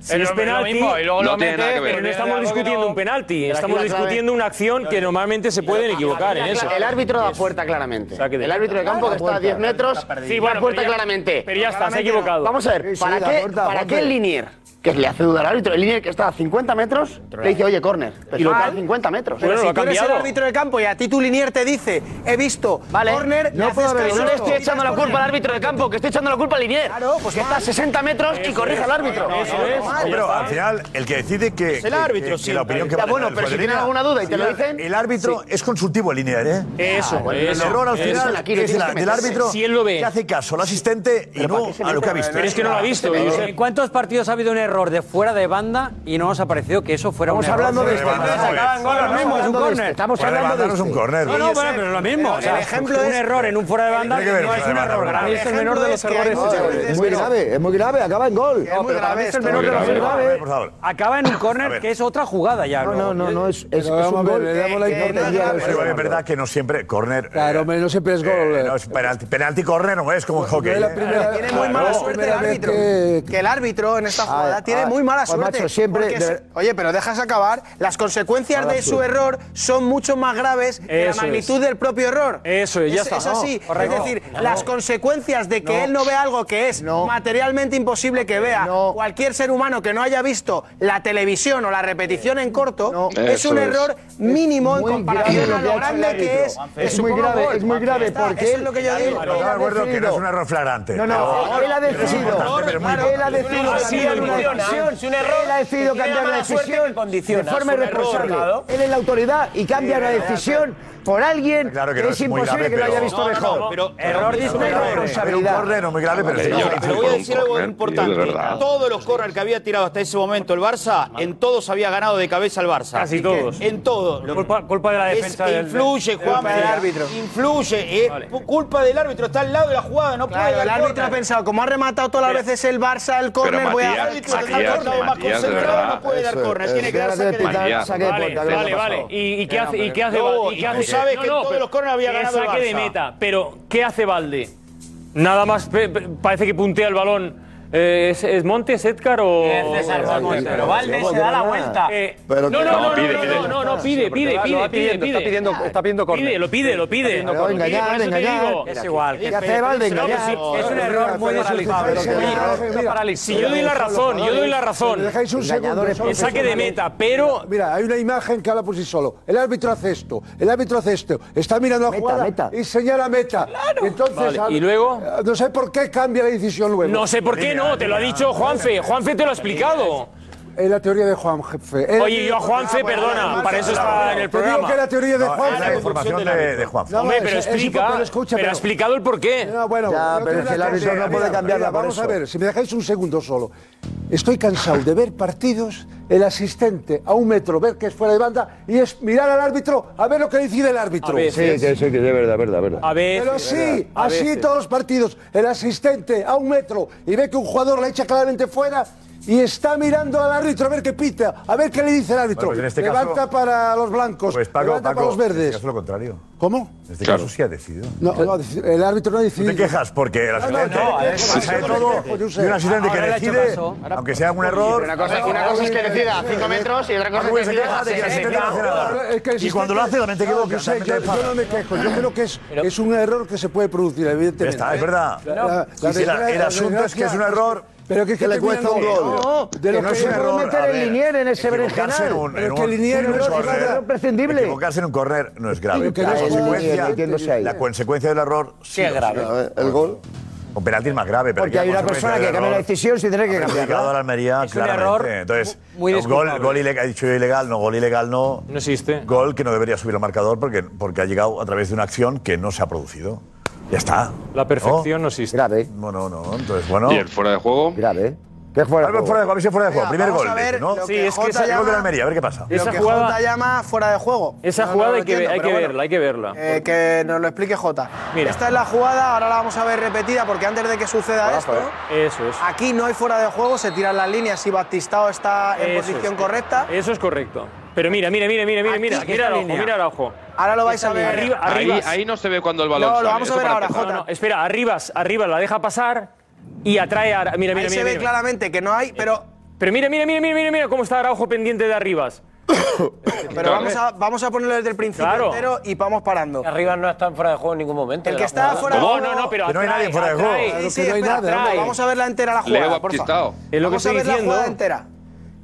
si es penalti, no, lo pero no estamos discutiendo un penalti, estamos discutiendo una acción que normalmente se pueden equivocar en eso. El árbitro da puerta claramente. El árbitro de campo que está a 10 metros, sí, bueno, da puerta claramente. Pero ya está, se ha equivocado. Vamos a ver, ¿para qué, para qué el linier? que le hace dudar al árbitro. El línea que está a 50 metros le dice, oye, córner. Pero y lo a 50 metros. Pero, si tú eres el árbitro de campo y a ti tu linier te dice, he visto vale. córner, no, puedo ver, no le estoy echando la culpa al árbitro de campo, que estoy echando la culpa al linier. Claro, pues que está a 60 metros y corrige al árbitro. Eso es. Pero al final, el que decide que. Es el árbitro, sí. La opinión que ya, bueno, pero si tienen alguna duda y te lo dicen. El árbitro es consultivo, el linier, ¿eh? Eso. Ah, el error al final es del árbitro si él lo que hace caso al asistente y no a lo que ha visto. Pero es que no lo ha visto. ¿En cuántos partidos ha habido un error? error de fuera de banda y no nos ha parecido que eso fuera Estamos un hablando error. de este. Estamos hablando de es un este. corner. No, no, pero, es lo mismo. O sea, el ejemplo un es... error en un fuera de banda ver, no es un error. Para mí es el menor de los errores. Es muy grave, es muy grave. Acaba en gol. Es el menor de los errores. Acaba en un corner que es otra jugada ya. No, no, no, es un gol. Es verdad que no siempre corner. Claro, eh, no siempre es gol. Eh, penalti corner no es como en hockey. Tiene muy mala suerte el árbitro. Que el árbitro en esta jugada tiene ah, muy mala pues, suerte. Siempre. Oye, pero dejas acabar. Las consecuencias de su error son mucho más graves que la magnitud del propio error. Eso es, ya está. Es así. Es decir, las consecuencias de que él no vea algo que es materialmente imposible que vea cualquier ser humano que no haya visto la televisión o la repetición en corto es un error mínimo en comparación a lo grande que es. Es muy grave, es muy grave porque yo digo. de acuerdo que no es un error flagrante. No, no, él ha decidido. Él ha decidido condiciona. Es un error. Él ha decidido cambiar la decisión de forma irresponsable. Él es la autoridad y cambia la decisión por alguien, que es, imposible que lo haya visto mejor. Error de responsabilidad. Un córner no muy grave, pero... Te voy a decir algo importante. Todos los córner que había tirado hasta ese momento el Barça, en todos había ganado de cabeza el Barça. Casi todos. En todos. Culpa, de la defensa del... Influye, Juan. del árbitro. Influye. Eh, culpa del árbitro. Está al lado de la jugada, no puede El árbitro ha pensado, como ha rematado todas las veces el Barça el córner, voy a... El árbitro más concentrado, no puede dar córner. Tiene que dar saque. Vale, vale. ¿Y qué hace sabes no, que todos los corners había ganado el Barça. de meta, pero ¿qué hace Valde? Nada más parece que puntea el balón ¿es, ¿es, Montes, Edgar o.? Es César Montes, pero Valdés se da la vuelta. Eh, pero no, no, no, pide, no, pide, no, no, pide, pide, pide, pide. Está pidiendo, está pidiendo pide, lo pide, lo pide. Está engañar, engañar. Es igual. Es un error muy desubicado. Si yo doy la razón, yo doy la razón. Dejáis un segundo. El saque de meta, pero. Mira, hay una imagen que habla por sí solo. El árbitro hace esto, el árbitro hace esto. Está mirando la jugada y señala meta. Y luego. No sé por qué cambia la decisión luego. No sé por qué no, te lo ha dicho Juanfe. Juanfe te lo ha explicado. Es la teoría de Juan Jefe. Oye, yo a Juanfe, perdona, ah, para eso está en el programa. Te digo que es la teoría de Juan Es la información de, de Juan Hombre, pero explica, pero ha explicado el porqué. No, bueno, pero es que el árbitro no puede cambiarla por Vamos a ver, si me dejáis un segundo solo. Estoy cansado de ver partidos, el asistente a un metro, ver que es fuera de banda y es mirar al árbitro a ver lo que decide el árbitro. Sí, sí, sí, sí, de verdad, verdad, verdad. A veces, Pero sí, así todos los partidos, el asistente a un metro y ve que un jugador la echa claramente fuera está mirando al árbitro a ver qué pita, a ver qué le dice el árbitro. Bueno, pues en este levanta caso- para los blancos, Pues Paco, levanta Paco, para los En este verdes. caso lo contrario. ¿Cómo? En este Claro. caso sí ha decidido. No, no, el árbitro no ha Tú decidido. te quejas porque el No, no, asistente no, no me todo y un asistente que ha hecho decide, aunque sea un error. Una cosa, una cosa es que decida a 5 metros y otra cosa es que se decida queja de que el a asistente no hace nada. Es que el Y cuando lo hace también te No, equivocas. yo, sé, yo- no me quejo, yo creo que es, es un error que se puede producir, evidentemente. Está, es verdad. El la asunto es que es un error Pero que, es que le cuesta un gol. No, Que de lo no que es un puede error, meter el Linier en ese berenjenal. en un- Pero en que un- Linier un no es córner, nada prescindible. Equivocarse en un córner no es grave. Que no La es consecuencia, la del error sí es grave. es. El gol. Con penalti es más grave. Pero Porque hay una persona que cambia la error decisión sin tener que a la Almería, Es un claramente. error Entonces, muy gol, disculpable. gol ilegal, ha dicho yo ilegal, no, gol ilegal no. No existe. Gol que no debería subir el marcador porque, porque ha llegado a través de una acción que no se ha producido. Ya está. La perfección no existe. Grave. Bueno, no, entonces, bueno. Y el fuera de juego. Grave. ¿Qué fuera Algo fuera de juego, a ver si fuera de juego. Venga, Primer gol, a ver ¿no? lo Sí, que es que esa- El gol de la Almería, a ver qué pasa. Lo Esa que jugada- Jota llama fuera de juego. Esa No, jugada no lo hay, que, entiendo, hay que bueno. verla, hay que verla. Eh, que nos lo explique Jota. Mira. Esta es la jugada, ahora la vamos a ver repetida porque antes de que suceda esto, Eso es. aquí no hay fuera de juego, se tiran las líneas si Batistao está en Eso posición es. correcta. Eso es correcto. Pero mira, mira, mira, mira, mira, mira, mira el ojo, mira el ojo. Ahora lo vais a ver. Arriba, Ahí, arriba. ahí no se ve cuando el balón No, lo sale, vamos a ver ahora. Jota. Espera, arriba, arriba la deja pasar y atrae a. Mira, mira, Ahí mira. se ve mira. claramente que no hay, pero, Pero mira, mira, mira, mira, mira, mira cómo está Araujo pendiente de arribas. pero vamos, a, vamos a ponerlo desde el principio Claro. entero y vamos parando. Arriba no está en fuera de juego en ningún momento. El que está fuera de No, juego. no, no, pero Que no hay nadie fuera de juego. atrae. Sí, sí, que no hay espera, vamos a ver la entera la Leo jugada, por favor. Es lo que vamos a estoy ver la diciendo. jugada entera.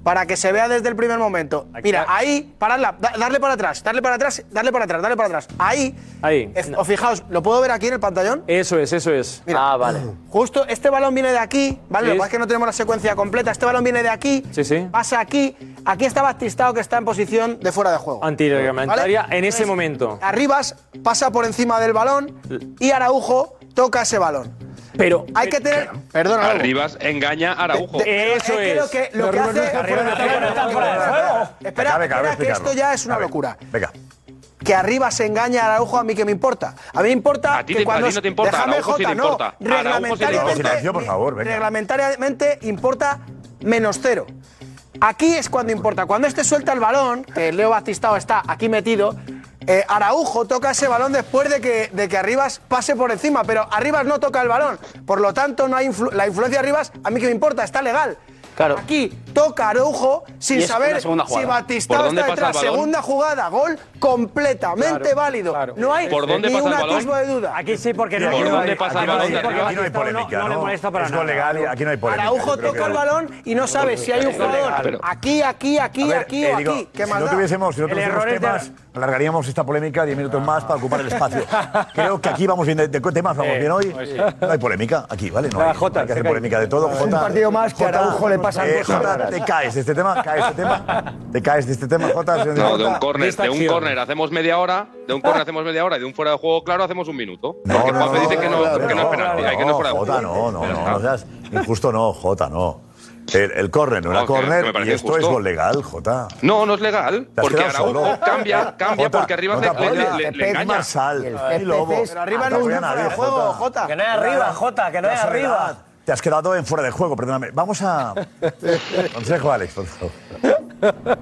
Para que se vea desde el primer momento. Mira, ahí, paradla, da- darle para atrás, darle para atrás, darle para atrás, darle para atrás. Ahí. Ahí. eh, Os fijaos, ¿lo puedo ver aquí en el pantallón? Eso es, eso es. Mira, Ah, vale. Justo este balón viene de aquí, ¿vale? Sí. Lo que pasa es que no tenemos la secuencia completa. Este balón viene de aquí, Sí, sí. pasa aquí. Aquí está Batistao que está en posición de fuera de juego. Antirreglamentaria ¿Vale? en ese Entonces, momento. Arribas pasa por encima del balón y Araujo toca ese balón. Pero. Hay que tener. Perdona. Arribas engaña a Araujo. De- Eso que es. Lo que, lo que hace. Arriba no está fuera de juego. Espera, que esto ya es una locura. Venga. Que arriba se engaña a Araujo, a mí que me importa. A mí me importa A ti que te- cuando a ti no te importa, Déjame, sí Jota, no. importa. Sí le Reglamentariamente, importa. Silencio, por favor, venga. reglamentariamente importa menos cero. Aquí es cuando importa. Cuando este suelta el balón, que Leo Batistao está aquí metido, eh, Araujo toca ese balón después de que, de que Arribas pase por encima, pero Arribas no toca el balón. Por lo tanto, no hay influ- la influencia de Arribas, a mí que me importa, está legal. Claro. Aquí toca Araujo sin saber si. Batistao ¿Por dónde está detrás. Segunda jugada, gol completamente Claro, válido. claro. No hay ¿Por dónde ni pasa un atisbo de duda. Aquí sí, porque no, ¿Por no dónde hay- pasa aquí el balón? Aquí no hay polémica, no, ¿no? le molesta para es nada. legal aquí no hay polémica. Araujo toca que- el balón y no sabe si hay un jugador aquí, aquí, aquí, ver, aquí eh, o digo, aquí. ¿Qué si más no tuviésemos, si no tuviésemos es de- temas, alargaríamos esta polémica 10 minutos más para ocupar el espacio. Creo que aquí vamos bien de, de temas, vamos Eh, bien hoy. pues sí. No hay polémica aquí, ¿vale? No Va, hay, Jota, hay que hacer polémica de todo. Un Jota, partido más que a Araujo le pasan eh, Jota, te caes de este tema, caes de este tema, te caes de este tema, Jota. no de un córner, de un Distracción. córner hacemos media hora, de un córner hacemos media hora y de un fuera de juego claro hacemos un minuto. No, Porque no, Juanfe no, dice que no, claro, que no es penalti, hay que no es fuera de Jota, juego. no, no, Ya no, está. no seas injusto, no, Jota, no. El, el córner no era No, córner y esto es injusto. gol legal, Jota. No, no es legal, porque Araujo solo. cambia, cambia Jota, porque arriba no le, te le- le- le engaña. Marsal, Y el y Lobo. Pero arriba Ah, no es fuera nadie, de juego, Jota. Jota. Que no es arriba, Jota, que no es arriba. Te has quedado en fuera de juego, perdóname. Vamos a. Consejo, Alex, por favor.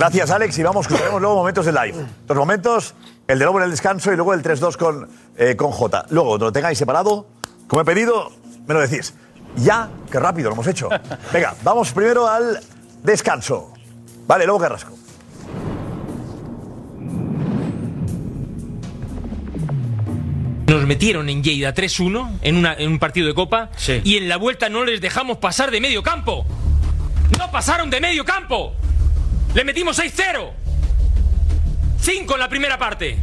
Gracias, Alex. Y vamos, escucharemos luego momentos de live. Dos momentos, el de Lobo en el descanso y luego el 3-2 con, eh, con J. Luego, cuando lo tengáis separado, como he pedido, me lo decís. Ya, qué rápido lo hemos hecho. Venga, vamos primero al descanso. Vale, luego Carrasco. Nos metieron en Lleida 3-1 en, una- en un partido de Copa y en la vuelta no les dejamos pasar de medio campo. ¡No pasaron de medio campo! ¡Le metimos 6-0! 5 en la primera parte.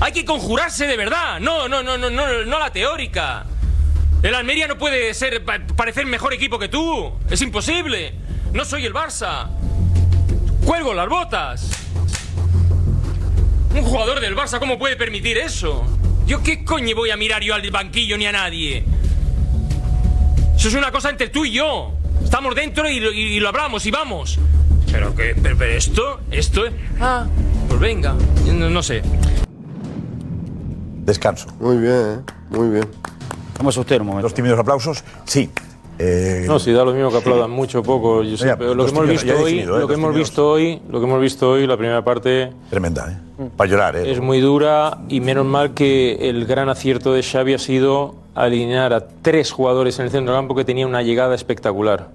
Hay que conjurarse de verdad, no, no, no, no, no, no la teórica. El Almería no puede ser pa- parecer mejor equipo que tú. Es imposible. No soy el Barça. Cuelgo las botas. Un jugador del Barça, ¿cómo puede permitir eso? ¿Yo qué coño voy a mirar yo al banquillo ni a nadie? Eso es una cosa entre tú y yo. Estamos dentro y lo, y lo hablamos y vamos. Pero que, pero, pero esto, esto, ah, pues venga, no, no sé. Descanso. Muy bien, ¿eh? muy bien. Vamos a usted un momento. Dos tímidos aplausos. Sí. Eh, No, si da lo mismo que aplaudan mucho o poco. Yo sé, Ya, pero lo que hemos visto hoy, definido, ¿eh? lo que hemos tímidos. visto hoy, lo que hemos visto hoy, la primera parte Tremenda, ¿eh? Para llorar, ¿eh? es muy dura y menos mal que el gran acierto de Xavi ha sido alinear a tres jugadores en el centro del campo que tenían una llegada espectacular.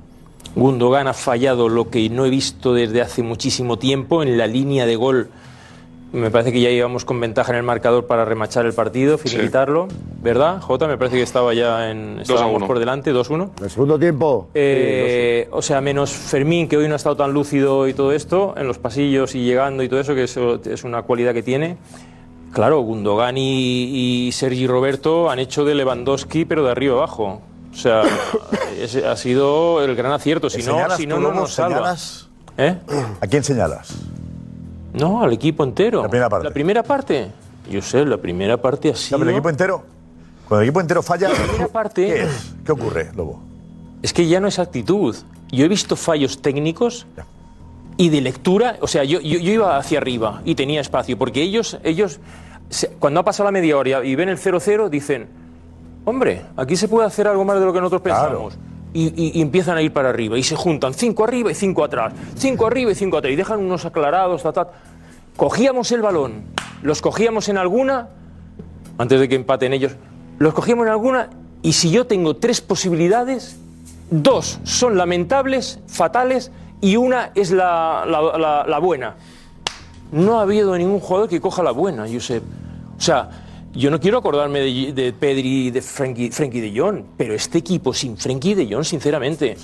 Gundogan ha fallado lo que no he visto desde hace muchísimo tiempo en la línea de gol. Me parece que ya íbamos con ventaja en el marcador para remachar el partido, finiquitarlo, ¿verdad? Jota, me parece que estaba ya en. a Estábamos por delante, 2-1. El segundo tiempo. Eh, o sea, menos Fermín, que hoy no ha estado tan lúcido y todo esto, en los pasillos y llegando y todo eso, que eso es una cualidad que tiene. Claro, Gundogan y, y Sergi Roberto han hecho de Lewandowski, pero de arriba abajo. O sea, ha sido el gran acierto. Si no, ¿Señalas si no, no nos salva. ¿Eh? ¿A quién señalas? No, al equipo entero. La primera parte. La primera parte. Yo sé, la primera parte ha sido. No, pero el equipo entero. Cuando el equipo entero falla, parte. ¿qué es? ¿Qué ocurre, Lobo? Es que ya no es actitud. Yo he visto fallos técnicos y de lectura. O sea, yo, yo, yo iba hacia arriba y tenía espacio. Porque ellos, ellos cuando ha pasado la media hora y ven el 0-0, dicen: Hombre, aquí se puede hacer algo más de lo que nosotros pensamos. Y, y- y empiezan a ir para arriba. Y se juntan cinco arriba y cinco atrás. Cinco arriba y cinco atrás. Y dejan unos aclarados. Ta, ta. Cogíamos el balón, los cogíamos en alguna antes de que empaten ellos, los cogíamos en alguna y si yo tengo tres posibilidades, dos son lamentables, fatales y una es la, la- la- buena. No ha habido ningún jugador que coja la buena, Josep. O sea, yo no quiero acordarme de, de Pedri y de Frenkie, de Jong, pero este equipo sin Frenkie de Jong, sinceramente,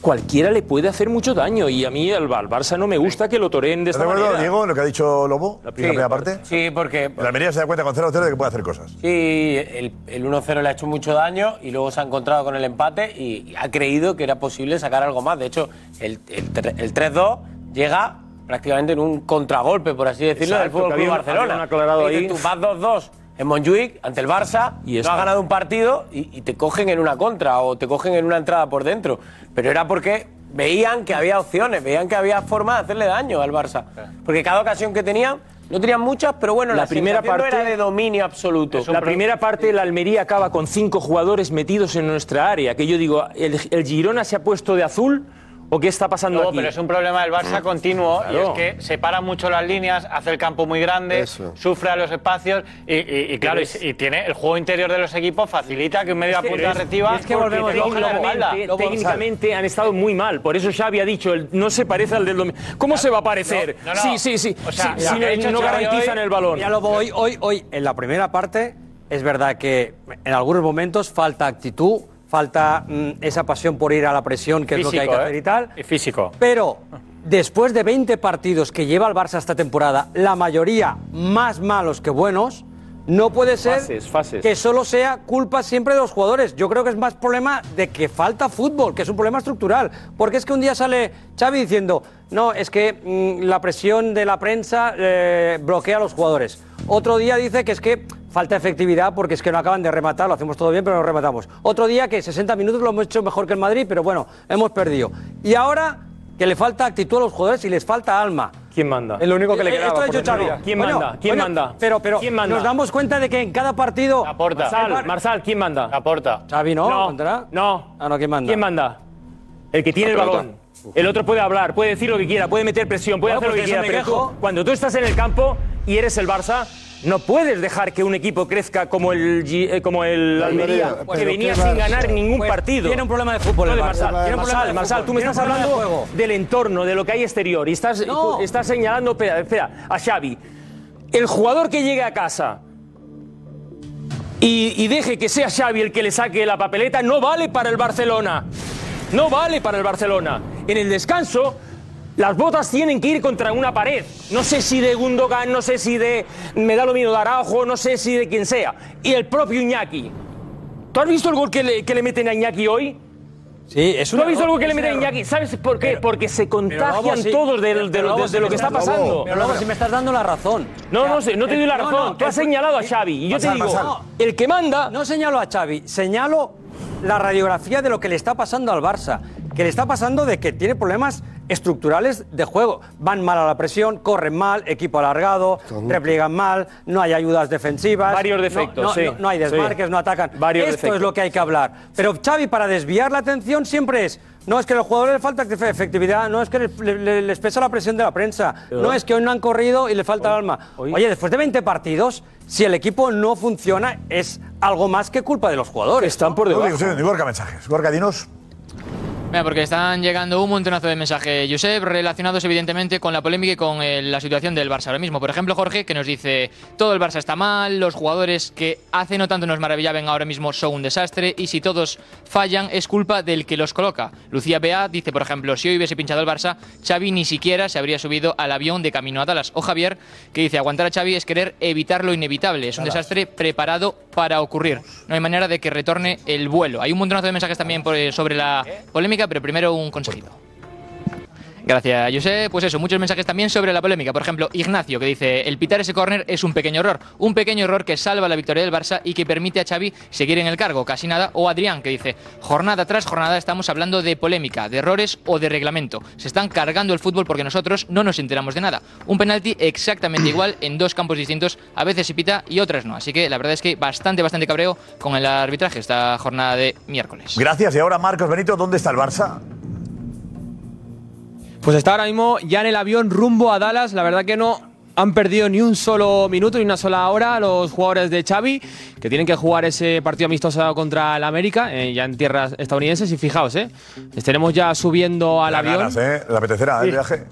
cualquiera le puede hacer mucho daño y a mí al, al Barça no me gusta que lo toreen de ¿Estás esta de acuerdo, manera. Diego, lo que ha dicho Lobo? La primera parte. Sí, porque La Almería se da cuenta con 0-0 de que puede hacer cosas. Sí, el, el 1-0 le ha hecho mucho daño y luego se ha encontrado con el empate y, y ha creído que era posible sacar algo más. De hecho, el, el el 3-2 llega prácticamente en un contragolpe, por así decirlo, del Fútbol Club Barcelona. aclarado ahí. Tú vas 2-2 en Montjuic ante el Barça, Y no ha ganado un partido y, y te cogen en una contra o te cogen en una entrada por dentro. Pero era porque veían que había opciones, veían que había formas de hacerle daño al Barça. Porque cada ocasión que tenían, no tenían muchas, pero bueno, la, La primera no parte- era de dominio absoluto. La primera parte, la Almería acaba con cinco jugadores metidos en nuestra área. Que yo digo, ¿el, el Girona se ha puesto de azul o qué está pasando No, aquí? pero es un problema del Barça continuo y es que separa mucho las líneas, hace el campo muy grande, Eso. sufre a los espacios y, y- y claro, y, y tiene el juego interior de los equipos facilita que un Es que- punta reciba. es que volvemos y te coge la técnicamente, técnicamente han estado muy mal. Por eso Xavi ha dicho, el- no se parece al del domingo. ¿Cómo se va a parecer? No, no. Sí, sí, sí. O sea, Sí, si no- garantizan hoy- el balón. Ya lo voy, hoy, hoy, en la primera parte, es verdad que en algunos momentos falta actitud, falta mm, esa pasión por ir a la presión, que es lo que hay que Físico, hacer ¿eh? y tal. Y físico. Pero después de 20 partidos que lleva el Barça esta temporada, la mayoría más malos que buenos, no puede ser Fases, fases. que solo sea culpa siempre de los jugadores. Yo creo que es más problema de que falta fútbol, que es un problema estructural. Porque es que un día sale Xavi diciendo, no, es que mm, la presión de la prensa eh, bloquea a los jugadores. Otro día dice que es que falta efectividad porque es que no acaban de rematar, lo hacemos todo bien, pero no rematamos. Otro día que 60 minutos lo hemos hecho mejor que el Madrid, pero bueno, hemos perdido. Y ahora que le falta actitud a los jugadores y les falta alma. ¿Quién manda? Es lo único que le Eh, quedaba. esto desgracia. ¿Quién Bueno, manda? ¿Quién bueno, manda? Pero, pero ¿Quién manda? nos damos cuenta de que en cada partido... Marsal, Marsal, ¿quién manda? Aporta. Xavi, ¿no? No, ¿Contra? no. Ah, no, ¿quién manda? ¿Quién manda? El que tiene el balón. El otro puede hablar, puede decir lo que quiera, puede meter presión, puede Bueno, hacer lo pues que quiera. Pero me tú, quejo. cuando tú estás en el campo y eres el Barça, no puedes dejar que un equipo crezca como el, eh, como el Almería, que venía sin ganar ningún Pues partido. tiene un problema de fútbol No, el de Barça. Marsal. Tiene un problema Marsal, de Marsal, fútbol. tú me Tiene estás un problema de hablando juego. del entorno, de lo que hay exterior, y estás, tú estás señalando, espera, espera, a Xavi. El jugador que llegue a casa y, y deje que sea Xavi el que le saque la papeleta, no vale para el Barcelona. No vale para el Barcelona. En el descanso, las botas tienen que ir contra una pared. No sé si de Gundogan, no sé si de. Me da lo mismo de Araujo, no sé si de quien sea. Y el propio Iñaki. ¿Tú has visto el gol que le, que le meten a Iñaki hoy? Sí, es ¿Tú un has visto gol que le es meten a. Iñaki? ¿Sabes por qué? Porque se contagian sí- todos de, de- de- lo que está pasando. Pero luego si me estás dando la razón. No, O sea, no sé, no te doy la el- razón. Tú has señalado a Xavi y yo te Marsal, digo, Marsal. el que manda. No señalo a Xavi, señalo la radiografía de lo que le está pasando al Barça. Que le está pasando de que tiene problemas estructurales de juego. Van mal a la presión, corren mal, equipo alargado, repliegan mal, no hay ayudas defensivas. Varios defectos, no, sí, no- no hay desmarques, sí. no atacan. Varios Esto defectos. es lo que hay que hablar. Pero Xavi, para desviar la atención, siempre es. No es que a los jugadores les falta efe- efectividad, no es que les, le- les pesa la presión de la prensa, no es que hoy no han corrido y le falta el alma. Oye, después de 20 partidos, si el equipo no funciona, es algo más que culpa de los jugadores. Están por No, digo, sí, Gorka, mensajes. Gorka, dinos. Mira, porque están llegando un montonazo de mensajes, Josep, relacionados evidentemente con la polémica y con eh, la situación del Barça ahora mismo. Por ejemplo, Jorge, que nos dice, todo el Barça está mal, los jugadores que hace no tanto nos maravillaban ahora mismo son un desastre y si todos fallan es culpa del que los coloca. Lucía Bea dice, por ejemplo, si hoy hubiese pinchado el Barça, Xavi ni siquiera se habría subido al avión de camino a Dallas. O Javier, que dice, aguantar a Xavi es querer evitar lo inevitable, es un Dallas. desastre preparado para ocurrir. No hay manera de que retorne el vuelo. Hay un montonazo de mensajes también por- eh, sobre la polémica, pero primero un consejito. Gracias, José. Pues eso, muchos mensajes también sobre la polémica. Por ejemplo, Ignacio, que dice, el pitar ese córner es un pequeño error. Un pequeño error que salva la victoria del Barça y que permite a Xavi seguir en el cargo. Casi nada. O Adrián, que dice, jornada tras jornada estamos hablando de polémica, de errores o de reglamento. Se están cargando el fútbol porque nosotros no nos enteramos de nada. Un penalti exactamente igual en dos campos distintos. A veces se pita y otras no. Así que la verdad es que bastante, bastante cabreo con el arbitraje esta jornada de miércoles. Gracias. Y ahora, Marcos Benito, ¿dónde está el Barça? Pues está ahora mismo ya en el avión rumbo a Dallas. La verdad que no han perdido ni un solo minuto ni una sola hora los jugadores de Xavi, que tienen que jugar ese partido amistoso contra el América, eh, ya en tierras estadounidenses. Y fijaos, eh, estaremos ya subiendo al Las avión. ganas, ¿eh? La apetecerá, ¿eh? el viaje.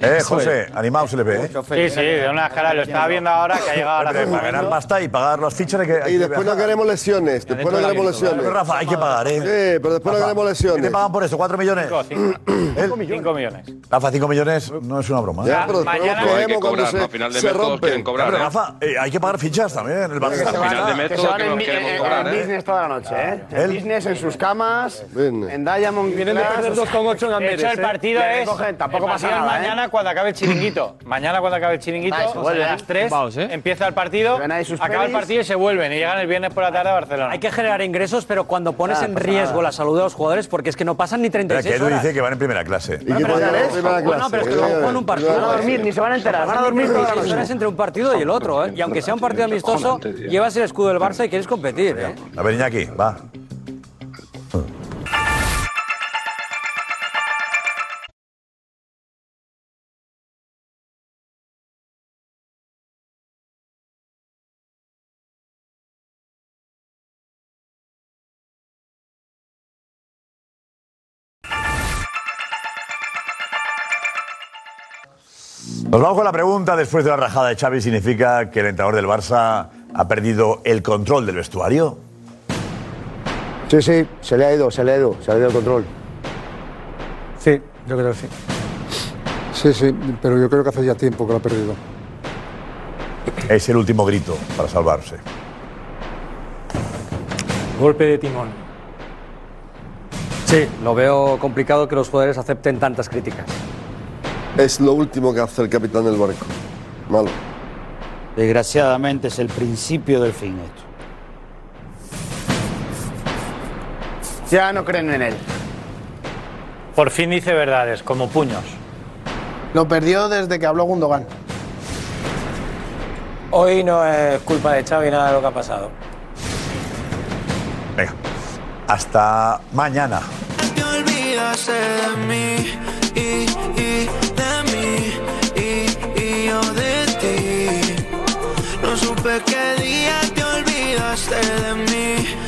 Eh, José, animado se le ve, ¿eh? Sí, sí, de una cara, lo estaba viendo ahora que ha llegado ahora. Hombre, para ganar pasta y pagar los fichas hay que. hay Y que después no queremos lesiones. Después no queremos lesiones. Pero, Rafa, hay que pagar, ¿eh? Sí, pero después no queremos lesiones. ¿Qué te pagan por eso? ¿Cuatro millones? Cinco millones. Rafa, cinco millones no es una broma. Ya, pero después mañana- hay que cobrar, se, ¿no? A final de se mes todos quieren cobrar, Pero, ¿eh? Rafa, eh, hay que pagar fichas también. El Barça van final de mes Que todos queremos, en- cobrar, en ¿eh? business toda la noche, ¿eh? En ¿El? business, en sus camas, Bien. en Diamond Vienen de perder 2,8 en De Amberes. hecho, el ¿eh? partido es. recogen, tampoco pasa nada, ¿eh? mañana cuando acabe el chiringuito. Mañana cuando acabe el chiringuito, se vuelven. a las 3, Vamos, ¿eh? empieza el partido, acaba el partido y se vuelven. Y llegan el viernes por la tarde a Barcelona. Hay que generar ingresos, pero cuando pones en riesgo la salud de los jugadores, porque es que no pasan ni Espera, 36 que Edu horas. dice que van en primera clase. Y a Bueno, clase. pero es que luego juegan un partido. Van a dormir, ni se van a enterar, van a dormir toda la 36 horas noche. entre un partido y el otro, ¿eh? Y aunque sea un partido amistoso, llevas el escudo del Barça y quieres competir, ¿eh? A ver, Iñaki, va. Nos vamos con la pregunta. Después de la rajada de Xavi, ¿significa que el entrenador del Barça ha perdido el control del vestuario? Sí, sí, se le ha ido, se le ha ido, se le ha ido el control. Sí, yo creo que sí. Sí, sí, pero yo creo que hace ya tiempo que lo ha perdido. Es el último grito para salvarse. Golpe de timón. Sí, lo veo complicado que los jugadores acepten tantas críticas. Es lo último que hace el capitán del barco. Malo. Desgraciadamente es el principio del fin esto. Ya no creen en él. Por fin dice verdades, como puños. Lo perdió desde que habló Gundogan. Hoy no es culpa de Xavi nada de lo que ha pasado. Venga, hasta mañana. te olvidas de mí y, de mí y, yo de ti. No supe qué día te olvidaste de mí.